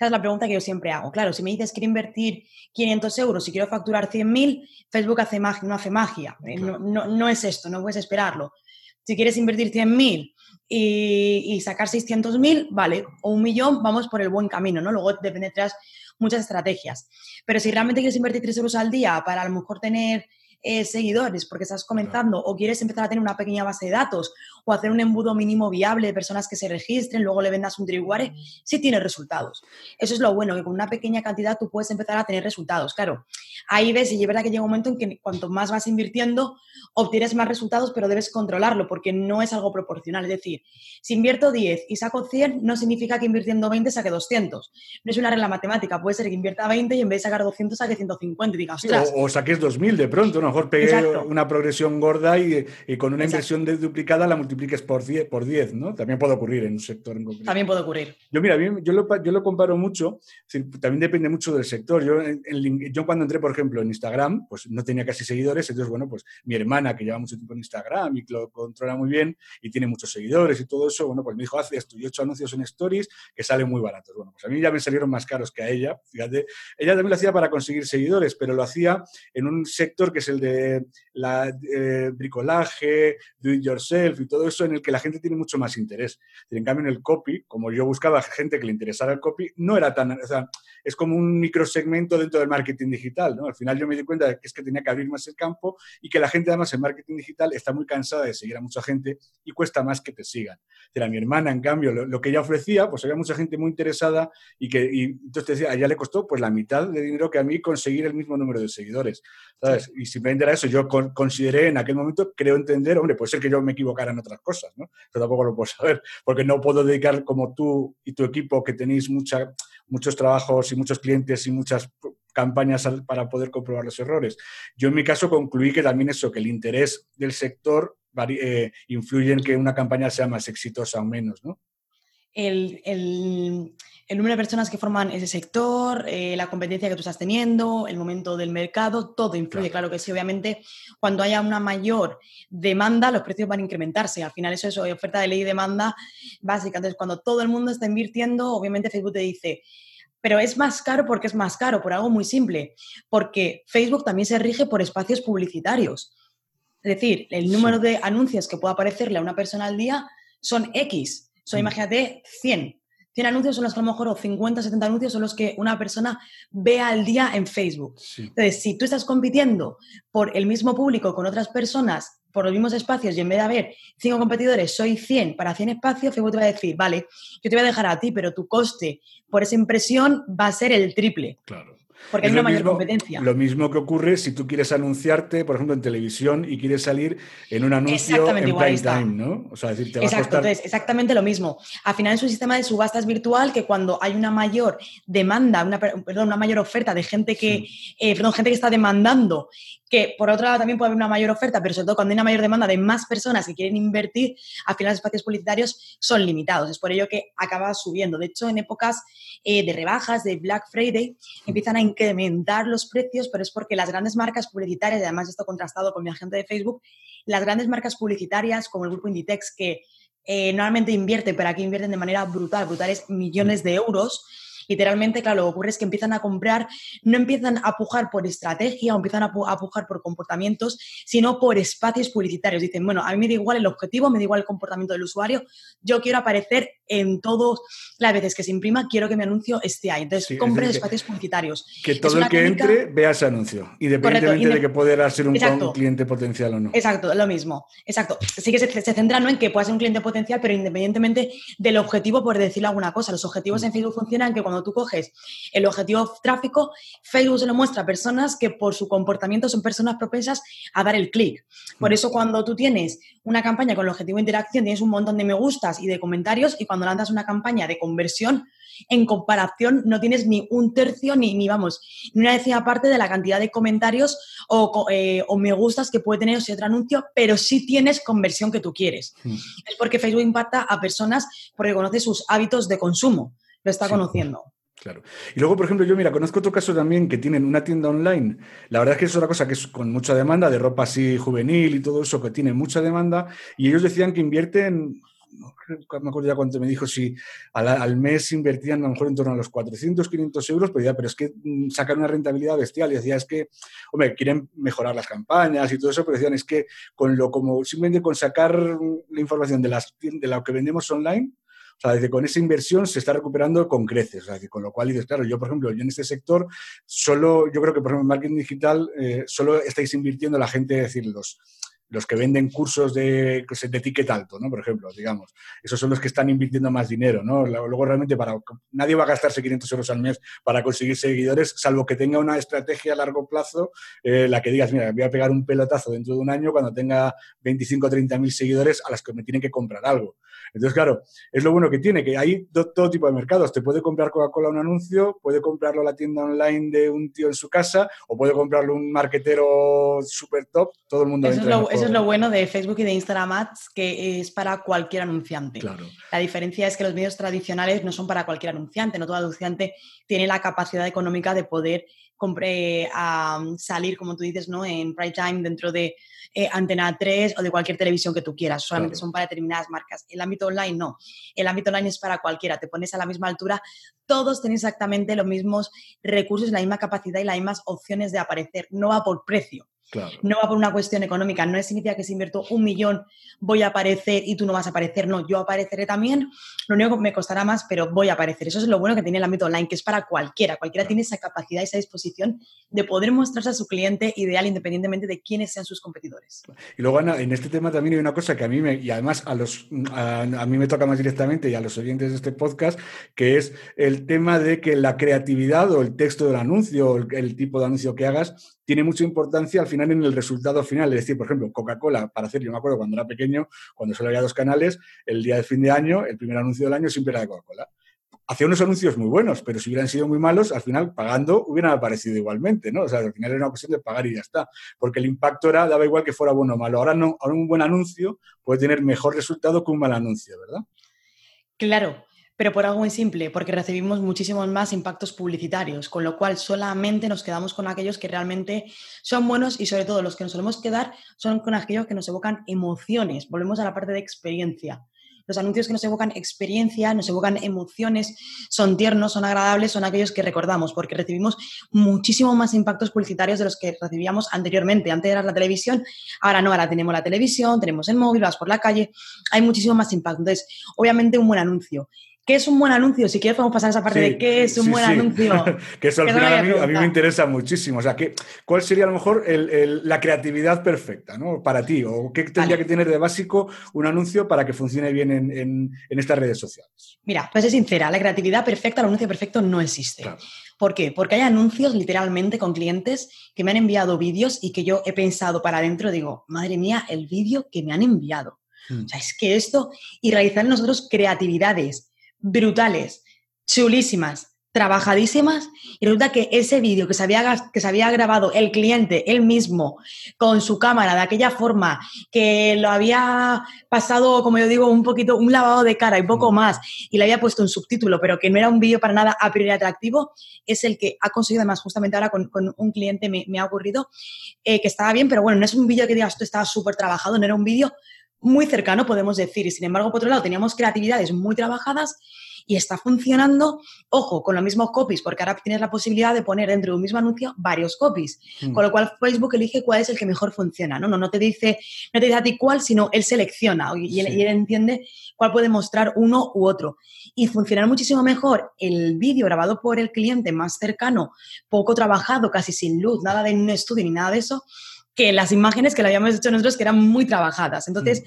Esa es la pregunta que yo siempre hago. Claro, si me dices quiero invertir 500 euros y quiero facturar 100.000, Facebook hace magia, no hace magia. Eh, no, es esto, no puedes esperarlo. Si quieres invertir 100.000 y, y sacar 600.000, vale, o un millón, vamos por el buen camino, ¿no? Luego dependerás muchas estrategias. Pero si realmente quieres invertir 3 euros al día para a lo mejor tener eh, seguidores porque estás comenzando o quieres empezar a tener una pequeña base de datos o hacer un embudo mínimo viable de personas que se registren, luego le vendas un triguare, sí tienes resultados. Eso es lo bueno, que con una pequeña cantidad tú puedes empezar a tener resultados. Claro, ahí ves y es verdad que llega un momento en que cuanto más vas invirtiendo, obtienes más resultados, pero debes controlarlo porque no es algo proporcional. Es decir, si invierto 10 y saco 100, no significa que invirtiendo 20 saque 200. No es una regla matemática. Puede ser que invierta 20 y en vez de sacar 200 saque 150 y digas, o, o, saques 2000 de pronto, ¿no? mejor pegue una progresión gorda y, con una inversión duplicada la multipliques por 10, por 10, ¿no? También puede ocurrir en un sector en concreto. También puede ocurrir. Yo, mira, yo lo, yo lo comparo mucho, también depende mucho del sector. Yo, yo cuando entré, por ejemplo, en Instagram, pues no tenía casi seguidores, entonces, bueno, pues mi hermana, que lleva mucho tiempo en Instagram y que lo controla muy bien y tiene muchos seguidores y todo eso, bueno, pues me dijo, haz esto. Yo he hecho anuncios en Stories que salen muy baratos. Bueno, pues a mí ya me salieron más caros que a ella, fíjate. Ella también lo hacía para conseguir seguidores, pero lo hacía en un sector que es el de la eh, bricolaje, do it yourself y todo eso en el que la gente tiene mucho más interés. En cambio, en el copy, como yo buscaba gente que le interesara el copy, no era tan, o sea, es como un microsegmento dentro del marketing digital, ¿no? Al final yo me di cuenta de que es que tenía que abrir más el campo y que la gente además en marketing digital está muy cansada de seguir a mucha gente y cuesta más que te sigan. Era mi hermana, en cambio, lo, que ella ofrecía, pues había mucha gente muy interesada y que y entonces decía, a ella le costó pues la mitad de dinero que a mí conseguir el mismo número de seguidores, ¿sabes? Y simplemente era eso, yo consideré en aquel momento, creo entender, hombre, puede ser que yo me equivocara en otras cosas, ¿no? Pero tampoco lo puedo saber, porque no puedo dedicar como tú y tu equipo que tenéis mucha, muchos trabajos y muchos clientes y muchas campañas para poder comprobar los errores. Yo en mi caso concluí que también eso, que el interés del sector eh, influye en que una campaña sea más exitosa o menos, ¿no? El, número de personas que forman ese sector, eh, la competencia que tú estás teniendo, el momento del mercado, todo influye, claro, que sí, obviamente, cuando haya una mayor demanda, los precios van a incrementarse. Al final eso es oferta de ley y demanda básica. Entonces, cuando todo el mundo está invirtiendo, obviamente Facebook te dice, pero es más caro porque es más caro, por algo muy simple, porque Facebook también se rige por espacios publicitarios. Es decir, el número de anuncios que pueda aparecerle a una persona al día son X. So, mm. imagínate 100. 100 anuncios son los que a lo mejor, o 50, 70 anuncios son los que una persona ve al día en Facebook. Entonces, si tú estás compitiendo por el mismo público con otras personas, por los mismos espacios, y en vez de haber 5 competidores, soy 100 para 100 espacios, Facebook te va a decir, vale, yo te voy a dejar a ti, pero tu coste por esa impresión va a ser el triple. Claro. Porque hay una mayor competencia. Lo mismo que ocurre si tú quieres anunciarte, por ejemplo, en televisión y quieres salir en un anuncio en prime time, ¿no? O sea, decir, te va a costar... entonces, exactamente lo mismo. Al final es un sistema de subastas virtual que cuando hay una mayor demanda, una, perdón, una mayor oferta de gente que, eh, perdón, gente que está demandando que por otro lado también puede haber una mayor oferta, pero sobre todo cuando hay una mayor demanda de más personas que quieren invertir, al final los espacios publicitarios son limitados. Es por ello que acaba subiendo. De hecho, en épocas eh, de rebajas, de Black Friday, empiezan a incrementar los precios, pero es porque las grandes marcas publicitarias, y además esto contrastado con mi agente de Facebook, las grandes marcas publicitarias como el grupo Inditex, que eh, normalmente invierten, pero aquí invierten de manera brutal, brutales millones de euros, literalmente, claro, lo que ocurre es que empiezan a comprar, no empiezan a pujar por estrategia o empiezan a, pujar por comportamientos, sino por espacios publicitarios. Dicen, bueno, a mí me da igual el objetivo, me da igual el comportamiento del usuario, yo quiero aparecer en todas las veces que se imprima, quiero que mi anuncio esté ahí. Entonces, compre espacios publicitarios. Que todo el que entre vea ese anuncio, independientemente de que pueda ser un, cliente potencial o no. Exacto, lo mismo. Exacto. Sí que se, centra ¿no? en que pueda ser un cliente potencial, pero independientemente del objetivo, por decirle alguna cosa. Los objetivos mm. en Facebook funcionan que cuando tú coges el objetivo tráfico, Facebook se lo muestra a personas que por su comportamiento son personas propensas a dar el clic. Por mm. eso cuando tú tienes una campaña con el objetivo de interacción, tienes un montón de me gustas y de comentarios y cuando lanzas una campaña de conversión, en comparación no tienes ni un tercio ni, ni vamos, ni una décima parte de la cantidad de comentarios o, eh, o me gustas que puede tener ese otro anuncio, pero sí tienes conversión que tú quieres. Mm. Es porque Facebook impacta a personas porque conoce sus hábitos de consumo, lo está conociendo. Claro. Y luego, por ejemplo, yo, mira, conozco otro caso también que tienen una tienda online. La verdad es que es otra cosa que es con mucha demanda, de ropa así juvenil y todo eso, que tiene mucha demanda. Y ellos decían que invierten, no me acuerdo ya cuánto me dijo, si al, mes invertían a lo mejor en torno a los 400, 500 euros, pero, ya, pero es que mm, sacan una rentabilidad bestial. Y decía, es que, hombre, quieren mejorar las campañas y todo eso, pero decían, es que con lo como simplemente con sacar la información de, las, de lo que vendemos online, O sea, con esa inversión se está recuperando con creces. O sea, con lo cual dices, claro, yo, por ejemplo, yo en este sector, solo, yo creo que, por ejemplo, en marketing digital, eh, solo estáis invirtiendo la gente, decir, los, los que venden cursos de, de ticket alto, ¿no? Por ejemplo, digamos. Esos son los que están invirtiendo más dinero, ¿no? Luego realmente para, nadie va a gastarse 500 euros al mes para conseguir seguidores, salvo que tenga una estrategia a largo plazo, eh, la que digas, mira, voy a pegar un pelotazo dentro de un año cuando tenga 25 o 30 mil seguidores a las que me tienen que comprar algo. Entonces, claro, es lo bueno que tiene, que hay todo tipo de mercados. Te puede comprar Coca-Cola un anuncio, puede comprarlo la tienda online de un tío en su casa, o puede comprarlo un marketero super top, todo el mundo. Eso, es lo, eso es lo, bueno de Facebook y de Instagram Ads, que es para cualquier anunciante. Claro. La diferencia es que los medios tradicionales no son para cualquier anunciante, no todo anunciante tiene la capacidad económica de poder a salir, como tú dices, ¿no? en prime time dentro de eh, Antena 3 o de cualquier televisión que tú quieras. Solamente son para determinadas marcas. El ámbito online no. El ámbito online es para cualquiera. Te pones a la misma altura. Todos tienen exactamente los mismos recursos, la misma capacidad y las mismas opciones de aparecer. No va por precio. No va por una cuestión económica, no significa que si invierto un millón voy a aparecer y tú no vas a aparecer, no, yo apareceré también, lo único que me costará más, pero voy a aparecer. Eso es lo bueno que tiene el ámbito online, que es para cualquiera, cualquiera tiene esa capacidad, esa disposición de poder mostrarse a su cliente ideal independientemente de quiénes sean sus competidores. Y luego, Ana, en este tema también hay una cosa que a mí me, y además a, los, a, a mí me toca más directamente y a los oyentes de este podcast, que es el tema de que la creatividad o el texto del anuncio, el, el tipo de anuncio que hagas, tiene mucha importancia al final en el resultado final. Es decir, por ejemplo, Coca-Cola, para hacer, yo me acuerdo cuando era pequeño, cuando solo había dos canales, el día de fin de año, el primer anuncio del año siempre era de Coca-Cola. Hacía unos anuncios muy buenos, pero si hubieran sido muy malos, al final pagando hubieran aparecido igualmente, ¿no? O sea, al final era una cuestión de pagar y ya está. Porque el impacto era, daba igual que fuera bueno o malo. Ahora no, ahora un buen anuncio puede tener mejor resultado que un mal anuncio, ¿verdad? Claro, pero por algo muy simple, porque recibimos muchísimos más impactos publicitarios, con lo cual solamente nos quedamos con aquellos que realmente son buenos y sobre todo los que nos solemos quedar son con aquellos que nos evocan emociones. Volvemos a la parte de experiencia. Los anuncios que nos evocan experiencia, nos evocan emociones, son tiernos, son agradables, son aquellos que recordamos, porque recibimos muchísimo más impactos publicitarios de los que recibíamos anteriormente. Antes era la televisión, ahora no, ahora tenemos la televisión, tenemos el móvil, vas por la calle, hay muchísimo más impacto. Entonces, obviamente un buen anuncio. ¿Qué es un buen anuncio? Si quieres podemos pasar a esa parte de qué es un buen anuncio. que eso al final a mí, me interesa muchísimo. O sea, ¿cuál sería a lo mejor la creatividad perfecta ¿no? para ti? ¿O qué tendría que tener de básico un anuncio para que funcione bien en, estas redes sociales? Mira, pues es sincera, la creatividad perfecta, el anuncio perfecto no existe. ¿Por qué? Porque hay anuncios literalmente con clientes que me han enviado vídeos y que yo he pensado para adentro, digo, madre mía, el vídeo que me han enviado. Mm. O sea, es que esto, y realizar nosotros creatividades brutales, chulísimas, trabajadísimas y resulta que ese vídeo que, se había, que se había grabado el cliente él mismo con su cámara de aquella forma que lo había pasado, como yo digo, un poquito, un lavado de cara y poco mm. más y le había puesto un subtítulo pero que no era un vídeo para nada a priori atractivo, es el que ha conseguido además justamente ahora con, un cliente me, ha ocurrido eh, que estaba bien, pero bueno, no es un vídeo que digas esto estaba súper trabajado, no era un vídeo muy cercano, podemos decir. Y sin embargo, por otro lado, teníamos creatividades muy trabajadas y está funcionando, ojo, con los mismos copies, porque ahora tienes la posibilidad de poner dentro de un mismo anuncio varios copies, hmm. con lo cual Facebook elige cuál es el que mejor funciona, ¿no? No, no te dice, no te dice a ti cuál, sino él selecciona y, él, entiende cuál puede mostrar uno u otro. Y funcionará muchísimo mejor el vídeo grabado por el cliente más cercano, poco trabajado, casi sin luz, nada de un estudio ni nada de eso, que las imágenes que le habíamos hecho nosotros que eran muy trabajadas. Entonces.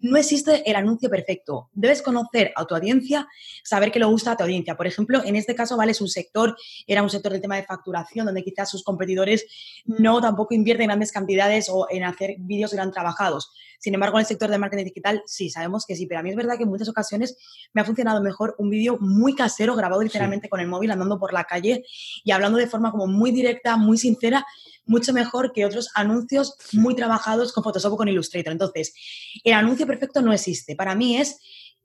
No existe el anuncio perfecto. Debes conocer a tu audiencia, saber que le gusta a tu audiencia. Por ejemplo, en este caso, vale, es un sector, era un sector del tema de facturación, donde quizás sus competidores no tampoco invierten grandes cantidades o en hacer vídeos gran trabajados. Sin embargo, en el sector de marketing digital sí, sabemos que sí, pero a mí es verdad que en muchas ocasiones me ha funcionado mejor un vídeo muy casero, grabado literalmente con el móvil, andando por la calle y hablando de forma como muy directa, muy sincera, mucho mejor que otros anuncios muy trabajados con Photoshop o con Illustrator. Entonces, el anuncio perfecto no existe. Para mí es,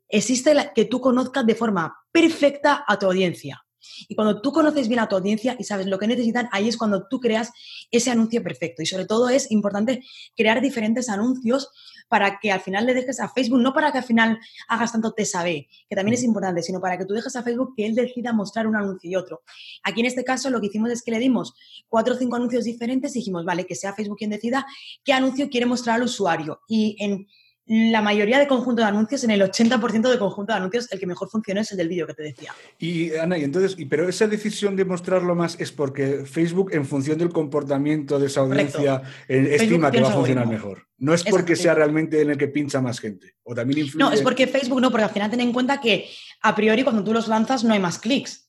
existe que tú conozcas de forma perfecta a tu audiencia. Y cuando tú conoces bien a tu audiencia y sabes lo que necesitan, ahí es cuando tú creas ese anuncio perfecto. Y sobre todo es importante crear diferentes anuncios para que al final le dejes a Facebook, no para que al final hagas tanto te sabe, que también es importante, sino para que tú dejes a Facebook que él decida mostrar un anuncio y otro. Aquí en este caso lo que hicimos es que le dimos cuatro o cinco anuncios diferentes y dijimos, vale, que sea Facebook quien decida qué anuncio quiere mostrar al usuario. Y en la mayoría de conjunto de anuncios, en el 80% de conjunto de anuncios, el que mejor funciona es el del vídeo que te decía. Y Ana, y entonces, pero esa decisión de mostrarlo más es porque Facebook, en función del comportamiento de esa audiencia, eh, estima que va a funcionar mejor. No es porque sea realmente en el que pincha más gente. O también No, es porque Facebook no, porque al final ten en cuenta que a priori cuando tú los lanzas no hay más clics.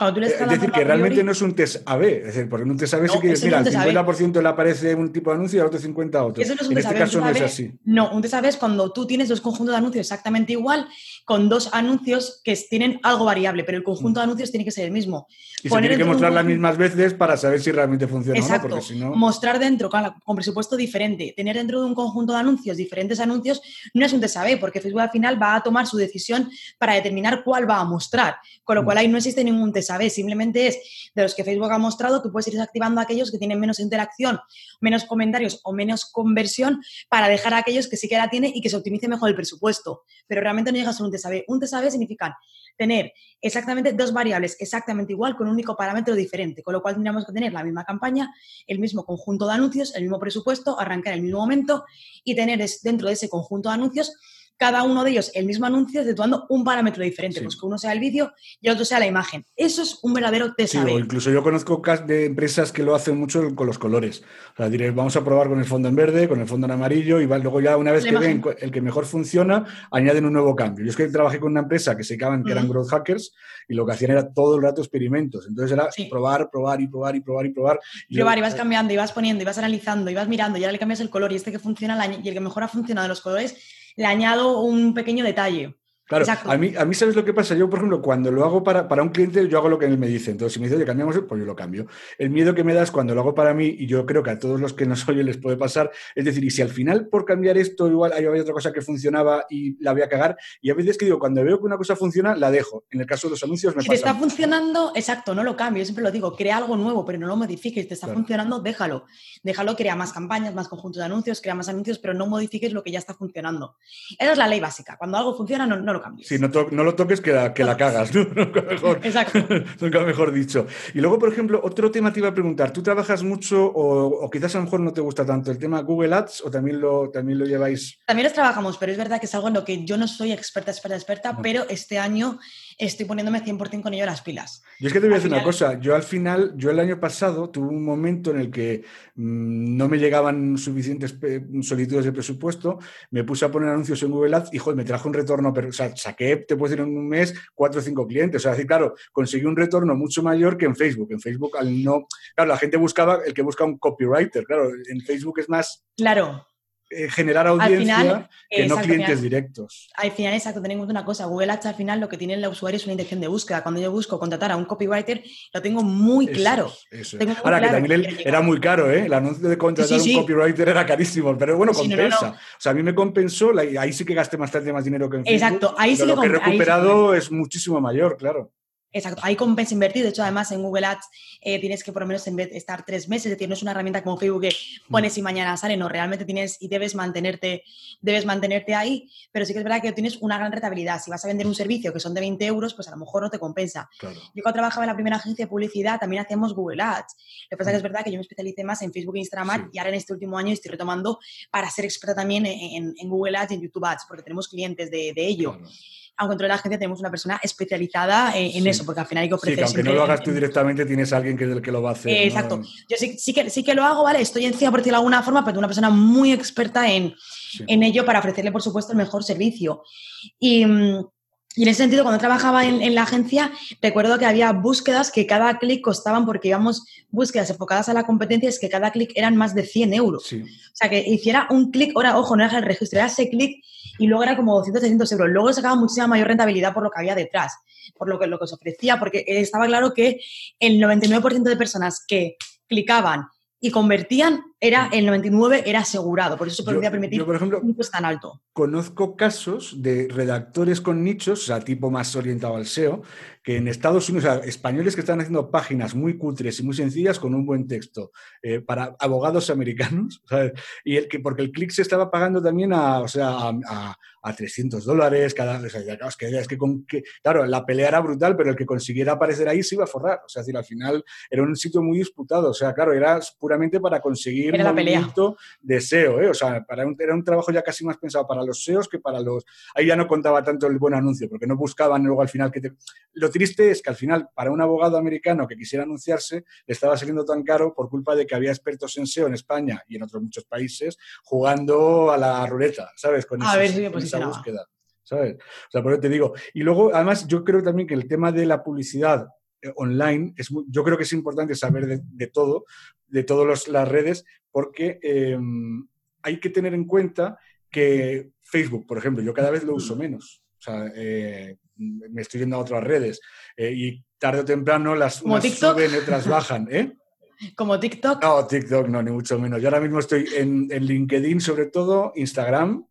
Eh, es decir, que realmente no es un test AB, es decir, porque en un test AB sí que, mira, al 50% le aparece un tipo de anuncio y al otro 50% otro. Eso no es un en este caso no es así. No, un test AB es cuando tú tienes dos conjuntos de anuncios exactamente igual, con dos anuncios que tienen algo variable, pero el conjunto de mm. anuncios tiene que ser el mismo. Y se tiene que mostrar las mismas veces para saber si realmente funciona Exacto. o no, porque si no... Mostrar dentro, con, presupuesto diferente, tener dentro de un conjunto de anuncios diferentes anuncios, no es un test AB, porque Facebook al final va a tomar su decisión para determinar cuál va a mostrar, con lo mm. cual ahí no existe ningún test AB, simplemente de los que Facebook ha mostrado que puedes ir desactivando aquellos que tienen menos interacción, menos comentarios o menos conversión para dejar a aquellos que sí que la tiene y que se optimice mejor el presupuesto. Pero realmente no llegas a un TSAB. Un TSAB significa tener exactamente dos variables exactamente igual con un único parámetro diferente, con lo cual tendríamos que tener la misma campaña, el mismo conjunto de anuncios, el mismo presupuesto, arrancar en el mismo momento y tener dentro de ese conjunto de anuncios cada uno de ellos el mismo anuncio situando un parámetro diferente, pues que uno sea el vídeo y el otro sea la imagen. Eso es un verdadero test sí, incluso yo conozco de empresas que lo hacen mucho con los colores. O sea, diré, vamos a probar con el fondo en verde, con el fondo en amarillo y luego ya una vez que ven el que mejor funciona, añaden un nuevo cambio. Yo es que trabajé con una empresa que se llamaban que eran growth hackers y lo que hacían era todo el rato experimentos. Entonces era probar, probar y probar y probar y probar. Y probar, y vas cambiando, y vas poniendo, y vas analizando, y vas mirando, y ahora le cambias el color y este que funciona y el que mejor ha funcionado de los colores le añado un pequeño detalle. Claro, a mí, a mí sabes lo que pasa. Yo, por ejemplo, cuando lo hago para, para un cliente, yo hago lo que él me dice. Entonces, si me dice, oye, cambiamos, pues yo lo cambio. El miedo que me da es cuando lo hago para mí, y yo creo que a todos los que nos oyen les puede pasar, es decir, y si al final por cambiar esto, igual hay otra cosa que funcionaba y la voy a cagar, y a veces que digo, cuando veo que una cosa funciona, la dejo. En el caso de los anuncios me si pasa. Si te está funcionando, exacto, no lo cambio. Yo siempre lo digo, crea algo nuevo, pero no lo modifiques. Te está funcionando, déjalo. Déjalo, crea más campañas, más conjuntos de anuncios, crea más anuncios, pero no modifiques lo que ya está funcionando. Esa es la ley básica. Cuando algo funciona, no, lo cambies. Sí, no no lo toques que la, que la cagas, ¿no? Nunca mejor, Exacto. nunca mejor dicho. Y luego, por ejemplo, otro tema te iba a preguntar, ¿tú trabajas mucho o, quizás a lo mejor no te gusta tanto el tema Google Ads o también lo, también lo lleváis? También los trabajamos, pero es verdad que es algo en lo que yo no soy experta, experta, experta, pero este año estoy poniéndome 100% con ello las pilas. Yo es que te voy a decir una cosa, yo al final, yo el año pasado tuve un momento en el que mm, no me llegaban suficientes solicitudes de presupuesto, me puse a poner anuncios en Google Ads y joder, me trajo un retorno, pero, o sea, saqué, te puedo decir en un mes, cuatro o cinco clientes, o sea, así, claro, conseguí un retorno mucho mayor que en Facebook. En Facebook, al no, claro, la gente buscaba, el que busca un copywriter, claro, en Facebook es más... Claro eh, generar audiencia que no clientes directos. Al final, exacto, tenemos una cosa. Google Ads al final lo que tiene el usuario es una intención de búsqueda. Cuando yo busco contratar a un copywriter, lo tengo muy claro. Ahora que también era muy caro, ¿eh? El anuncio de contratar a un copywriter era carísimo, pero bueno, compensa. O sea, a mí me compensó, ahí sí que gasté bastante más dinero que en Facebook. Exacto, ahí sí que lo que he recuperado es muchísimo mayor, claro. Exacto, hay compensa invertir. De hecho, además en Google Ads eh, tienes que por lo menos estar tres meses, es decir, no es una herramienta como Facebook que mm. pones y mañana sale, no, realmente tienes y debes mantenerte, debes mantenerte ahí, pero sí que es verdad que tienes una gran rentabilidad. Si vas a vender un servicio que son de 20 euros, pues a lo mejor no te compensa. Yo cuando trabajaba en la primera agencia de publicidad también hacíamos Google Ads. Lo que pasa es que es mm. verdad que yo me especialicé más en Facebook e Instagram y ahora en este último año estoy retomando para ser experta también en, Google Ads y en YouTube Ads, porque tenemos clientes de, ello aunque dentro de la agencia tenemos una persona especializada en, eso, porque al final hay que ofrecer. Sí, aunque no lo hagas tú directamente, tienes a alguien que es el que lo va a hacer. exacto. Yo sí, que, sí que lo hago, ¿vale? Estoy encima, por decirlo de alguna forma, pero una persona muy experta en, en ello para ofrecerle, por supuesto, el mejor servicio. Y. en ese sentido, cuando trabajaba en, la agencia, recuerdo que había búsquedas que cada clic costaban, porque íbamos búsquedas enfocadas a la competencia, es que cada clic eran más de 100 euros. O sea, que hiciera un clic, ahora, ojo, no era el registro, era ese clic y luego era como 200, 300 euros. Luego sacaba muchísima mayor rentabilidad por lo que había detrás, por lo que, lo que os ofrecía, porque estaba claro que el 99% de personas que clicaban y convertían, era el 99 era asegurado, por eso se podía permitir por ejemplo, un tan alto. Conozco casos de redactores con nichos, o sea, tipo más orientado al SEO, que en Estados Unidos, o sea, españoles que están haciendo páginas muy cutres y muy sencillas con un buen texto eh, para abogados americanos, y el que porque el clic se estaba pagando también a, o sea, a, 300 dólares cada o sea, es que, es que, con, que, claro, la pelea era brutal, pero el que consiguiera aparecer ahí se iba a forrar, o sea, decir, al final era un sitio muy disputado, o sea, claro, era puramente para conseguir Era movimiento de SEO, ¿eh? O sea, para un- era un trabajo ya casi más pensado para los SEOs que para los... Ahí ya no contaba tanto el buen anuncio, porque no buscaban luego al final que te... Lo triste es que al final, para un abogado americano que quisiera anunciarse, le estaba saliendo tan caro por culpa de que había expertos en SEO en España y en otros muchos países jugando a la ruleta, ¿sabes? Con, A ver esa búsqueda, ¿sabes? O sea, por eso te digo. Y luego, además, yo creo también que el tema de la publicidad eh, online, es muy- yo creo que es importante saber de, de todo, de todas las redes, porque eh, hay que tener en cuenta que Facebook, por ejemplo, yo cada vez lo uso menos. O sea, eh, me estoy yendo a otras redes eh, y tarde o temprano las ¿Como unas suben y otras bajan, ¿eh? Como TikTok. No, TikTok no, ni mucho menos. Yo ahora mismo estoy en, en LinkedIn, sobre todo, Instagram.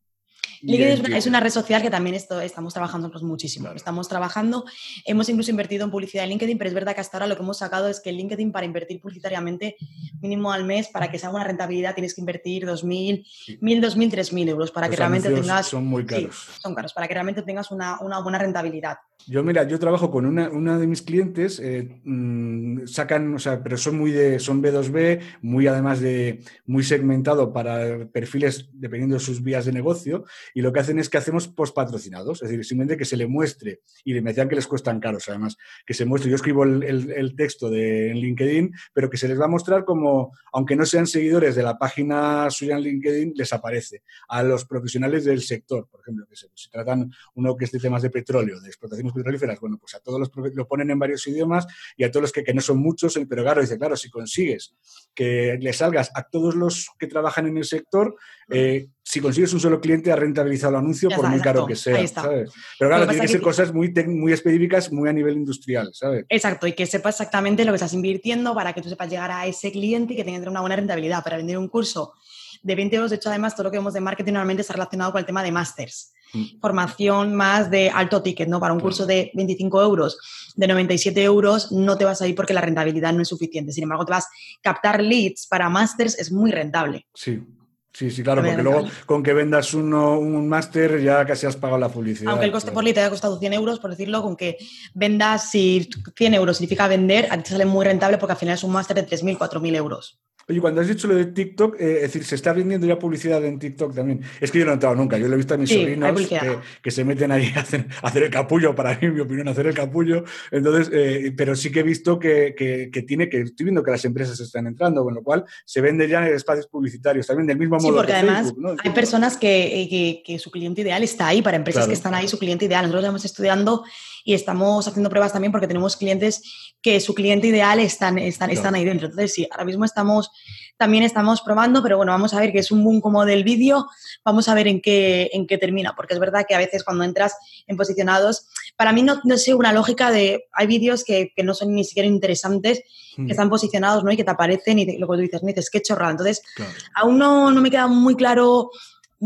LinkedIn es una, es Twitter. una red social que también esto, estamos trabajando nosotros muchísimo. Claro. Estamos trabajando, hemos incluso invertido en publicidad en LinkedIn, pero es verdad que hasta ahora lo que hemos sacado es que LinkedIn para invertir publicitariamente mínimo al mes, para que sea una rentabilidad, tienes que invertir 2.000, 1.000, 2.000, 3.000 euros para Los que realmente tengas... Son muy Sí, caros. son caros, para que realmente tengas una, una buena rentabilidad. Yo, mira, yo trabajo con una, una de mis clientes, eh, mm, sacan, o sea, pero son muy de, son B2B, muy además de, muy segmentado para perfiles dependiendo de sus vías de negocio, y lo que hacen es que hacemos post patrocinados, es decir, simplemente que se le muestre, y me decían que les cuestan caros además, que se muestre, yo escribo el, el- texto de, en LinkedIn, pero que se les va a mostrar como, aunque no sean seguidores de la página suya en LinkedIn, les aparece a los profesionales del sector, por ejemplo, que se, si tratan uno que es de temas de petróleo, de explotaciones petrolíferas, bueno, pues a todos los lo ponen en varios idiomas y a todos los que, que no son muchos, eh, pero claro, dice, claro, si consigues que le salgas a todos los que trabajan en el sector, eh, si consigues un solo cliente, has rentabilizado el anuncio Ya por está, muy caro que sea, Pero claro, tiene que ser cosas muy, muy específicas, muy a nivel industrial, ¿sabes? Exacto, y que sepas exactamente lo que estás invirtiendo para que tú sepas llegar a ese cliente y que tenga una buena rentabilidad. Para vender un curso de 20 euros, de hecho, además, todo lo que vemos de marketing normalmente está relacionado con el tema de másters. Mm. Formación más de alto ticket, ¿no? Para un curso de 25 euros, de 97 euros, no te vas a ir porque la rentabilidad no es suficiente. Sin embargo, te vas a captar leads para másters, es muy rentable. Sí. Sí, sí, claro, porque luego con que vendas uno, un máster ya casi has pagado la publicidad. Aunque el coste claro. por lead te haya costado 100 euros, por decirlo, con que vendas, si 100 euros significa vender, a ti te sale muy rentable porque al final es un máster de 3.000, 4.000 euros. Oye, cuando has dicho lo de TikTok, eh, es decir, se está vendiendo ya publicidad en TikTok también. Es que yo no he entrado nunca, yo lo he visto a mis Sí, sobrinos publicidad. que, que se meten ahí a hacer, a hacer el capullo, para mí, en mi opinión, hacer el capullo. Entonces, eh, pero sí que he visto que, que- que tiene, que estoy viendo que las empresas están entrando, con lo cual se vende ya en espacios publicitarios, también del mismo Sí, modo porque que además Facebook, ¿no? hay personas que, eh, su cliente ideal está ahí, para empresas Claro. que están ahí, su cliente ideal. Nosotros estamos estudiando y estamos haciendo pruebas también porque tenemos clientes que su cliente ideal están, están, están ahí dentro. Entonces, sí, ahora mismo estamos, también estamos probando, pero bueno, vamos a ver que es un boom como del vídeo, vamos a ver en qué, en qué termina, porque es verdad que a veces cuando entras en posicionados, para mí no, no sé una lógica de, hay vídeos que, que no son ni siquiera interesantes, Mm, que están posicionados, ¿no? Y que te aparecen y te- lo que tú dices, no dices, qué chorrada. Entonces, claro. aún no, no me queda muy claro.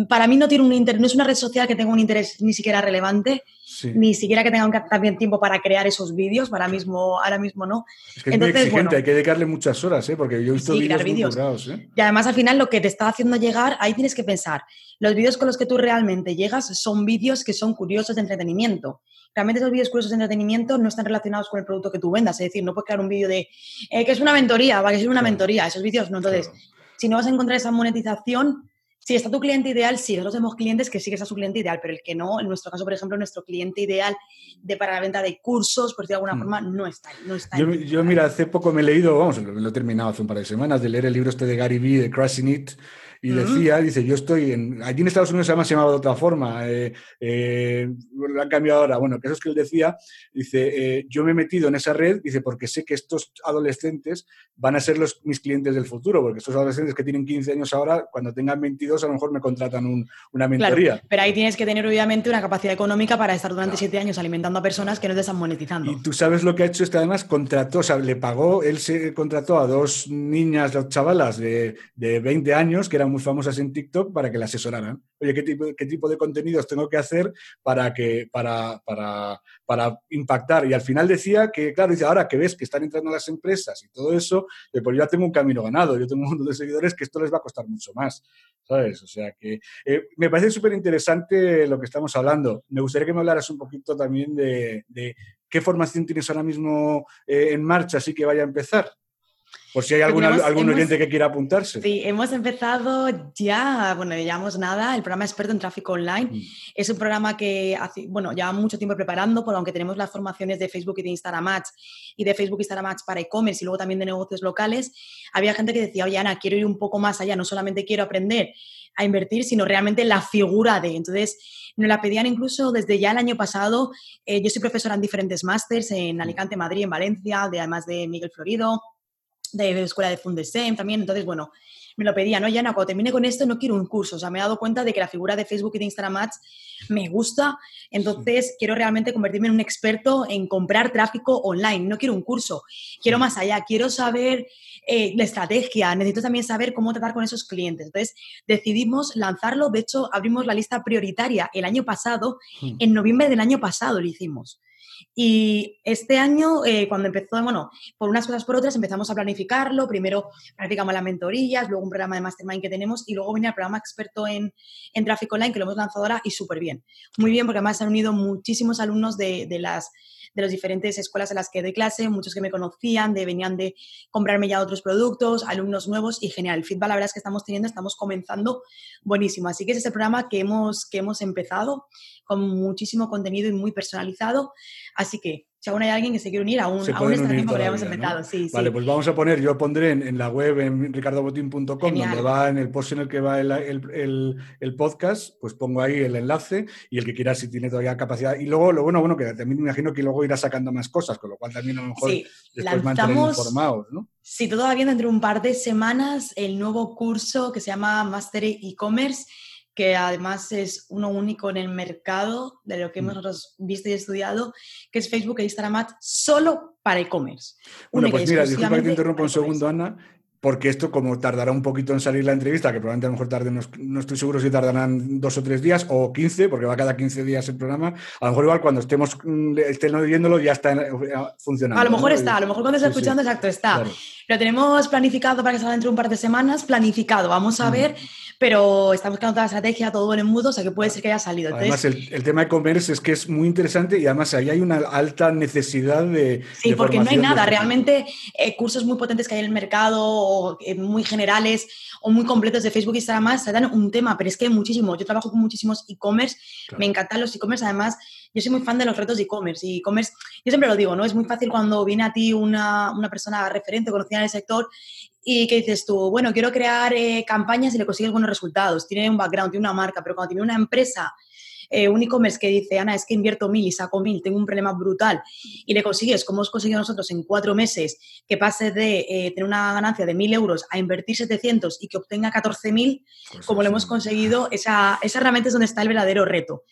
Para mí no tiene un interés, no es una red social que tenga un interés ni siquiera relevante, Sí. ni siquiera que tenga un- también tiempo para crear esos vídeos. Para mismo, ahora mismo no. Es que es Entonces, muy exigente, bueno. hay que dedicarle muchas horas, ¿eh? porque yo he visto Sí, vídeos muy vídeos. ¿eh? Y además al final lo que te está haciendo llegar, ahí tienes que pensar, los vídeos con los que tú realmente llegas son vídeos que son curiosos de entretenimiento. Realmente esos vídeos curiosos de entretenimiento no están relacionados con el producto que tú vendas. Es decir, no puedes crear un vídeo de eh, que es una mentoría, va que es una Claro. mentoría. Esos vídeos no. Entonces, Claro. si no vas a encontrar esa monetización, si está tu cliente ideal, sí, nosotros tenemos clientes que sí que está su cliente ideal, pero el que no, en nuestro caso, por ejemplo, nuestro cliente ideal de para la venta de cursos, por decirlo de alguna Mm. forma, no está. No está Yo, mira, hace poco me he leído, vamos, lo, lo he terminado hace un par de semanas, de leer el libro este de Gary Vee, de Crushing It, y decía, dice, yo estoy en, allí en Estados Unidos además se llamaba de otra forma, eh, eh, lo han cambiado ahora, bueno, que eso es que él decía, dice, eh, yo me he metido en esa red, dice, porque sé que estos adolescentes van a ser los, mis clientes del futuro, porque estos adolescentes que tienen 15 años ahora, cuando tengan 22 a lo mejor me contratan un- una Claro, mentoría. pero ahí tienes que tener obviamente una capacidad económica para estar durante Claro. siete años alimentando a personas que no te están monetizando. Y tú sabes lo que ha hecho este, además, contrató, o sea, le pagó, él se contrató a dos niñas, dos chavalas de, de 20 años, que eran muy famosas en TikTok, para que le asesoraran. Oye, ¿qué tipo, qué tipo de contenidos tengo que hacer para, que, para, para, para impactar? Y al final decía que, claro, dice, ahora que ves que están entrando las empresas y todo eso, pues ya tengo un camino ganado, yo tengo un montón de seguidores que esto les va a costar mucho más, ¿sabes? O sea que eh, me parece súper interesante lo que estamos hablando. Me gustaría que me hablaras un poquito también de, de qué formación tienes ahora mismo eh, en marcha, así que vaya a empezar. Por si hay algún, algún oyente que quiera apuntarse. Sí, hemos empezado ya, bueno, llevamos nada, el programa experto en tráfico online. Mm. Es un programa que, hace, bueno, lleva mucho tiempo preparando, por aunque tenemos las formaciones de Facebook y de Instagram Ads y de Facebook y Instagram Ads para e-commerce y luego también de negocios locales, había gente que decía, oye, Ana, quiero ir un poco más allá, no solamente quiero aprender a invertir, sino realmente la figura de. Entonces, nos la pedían incluso desde ya el año pasado. Eh, yo soy profesora en diferentes másters en Alicante, Madrid, en Valencia, de, además de Miguel Florido de la escuela de Fundesem también. Entonces, bueno, me lo pedía, ¿no? Ya, no, cuando termine con esto no quiero un curso. O sea, me he dado cuenta de que la figura de Facebook y de Instagram Ads me gusta. Entonces, quiero realmente convertirme en un experto en comprar tráfico online. No quiero un curso. Quiero más allá. Quiero saber eh, la estrategia. Necesito también saber cómo tratar con esos clientes. Entonces, decidimos lanzarlo. De hecho, abrimos la lista prioritaria el año pasado. En noviembre del año pasado lo hicimos. Y este año, eh, cuando empezó, bueno, por unas cosas por otras, empezamos a planificarlo. Primero practicamos las mentorías, luego un programa de mastermind que tenemos y luego venía el programa experto en, en tráfico online que lo hemos lanzado ahora y súper bien. Muy bien, porque además se han unido muchísimos alumnos de, de las de las diferentes escuelas en las que doy clase, muchos que me conocían, de, venían de comprarme ya otros productos, alumnos nuevos y genial. El feedback, la verdad es que estamos teniendo, estamos comenzando buenísimo. Así que ese es el programa que hemos, que hemos empezado con muchísimo contenido y muy personalizado. Así que si aún hay alguien que se quiere unir a un, a un que hayamos inventado. Sí, vale, pues vamos a poner, yo pondré en, la web en ricardobotín.com, donde va en el post en el que va el, el, el, podcast, pues pongo ahí el enlace y el que quiera si tiene todavía capacidad. Y luego, lo bueno, bueno, que también me imagino que luego irá sacando más cosas, con lo cual también a lo mejor sí, después mantener informados, ¿no? Sí, todavía dentro de un par de semanas el nuevo curso que se llama Master E-Commerce que además es uno único en el mercado de lo que hemos mm. visto y estudiado, que es Facebook e Instagram Ads solo para e-commerce. Bueno, pues mira, disculpa que te interrumpa un segundo, Ana porque esto como tardará un poquito en salir la entrevista, que probablemente a lo mejor tarde, no, estoy seguro si tardarán dos o tres días o quince, porque va cada 15 días el programa, a lo mejor igual cuando estemos mm, estén oyéndolo ya está eh, funcionando. A lo mejor está, a lo mejor cuando estés escuchando, exacto, está. Lo tenemos planificado para que salga dentro de un par de semanas, planificado, vamos a ver pero estamos creando toda la estrategia, todo en mudo, o sea que puede ser que haya salido. además, el, tema de commerce es que es muy interesante y además ahí hay una alta necesidad de. Sí, porque no hay nada. Realmente, eh, cursos muy potentes que hay en el mercado, o, eh, muy generales o muy completos de Facebook y Instagram, se dan un tema, pero es que muchísimo. Yo trabajo con muchísimos e-commerce, me encantan los e-commerce, además yo soy muy fan de los retos de e-commerce. Y e-commerce, yo siempre lo digo, ¿no? Es muy fácil cuando viene a ti una, una persona referente, conocida en el sector, y que dices tú, bueno, quiero crear eh, campañas y le consigues buenos resultados, tiene un background, tiene una marca, pero cuando tiene una empresa, eh, un e-commerce que dice, Ana, es que invierto mil y saco mil, tengo un problema brutal, y le consigues, como hemos conseguido nosotros en cuatro meses, que pase de eh, tener una ganancia de mil euros a invertir 700 y que obtenga 14 mil, pues como lo hemos conseguido, esa, esa realmente es donde está el verdadero reto.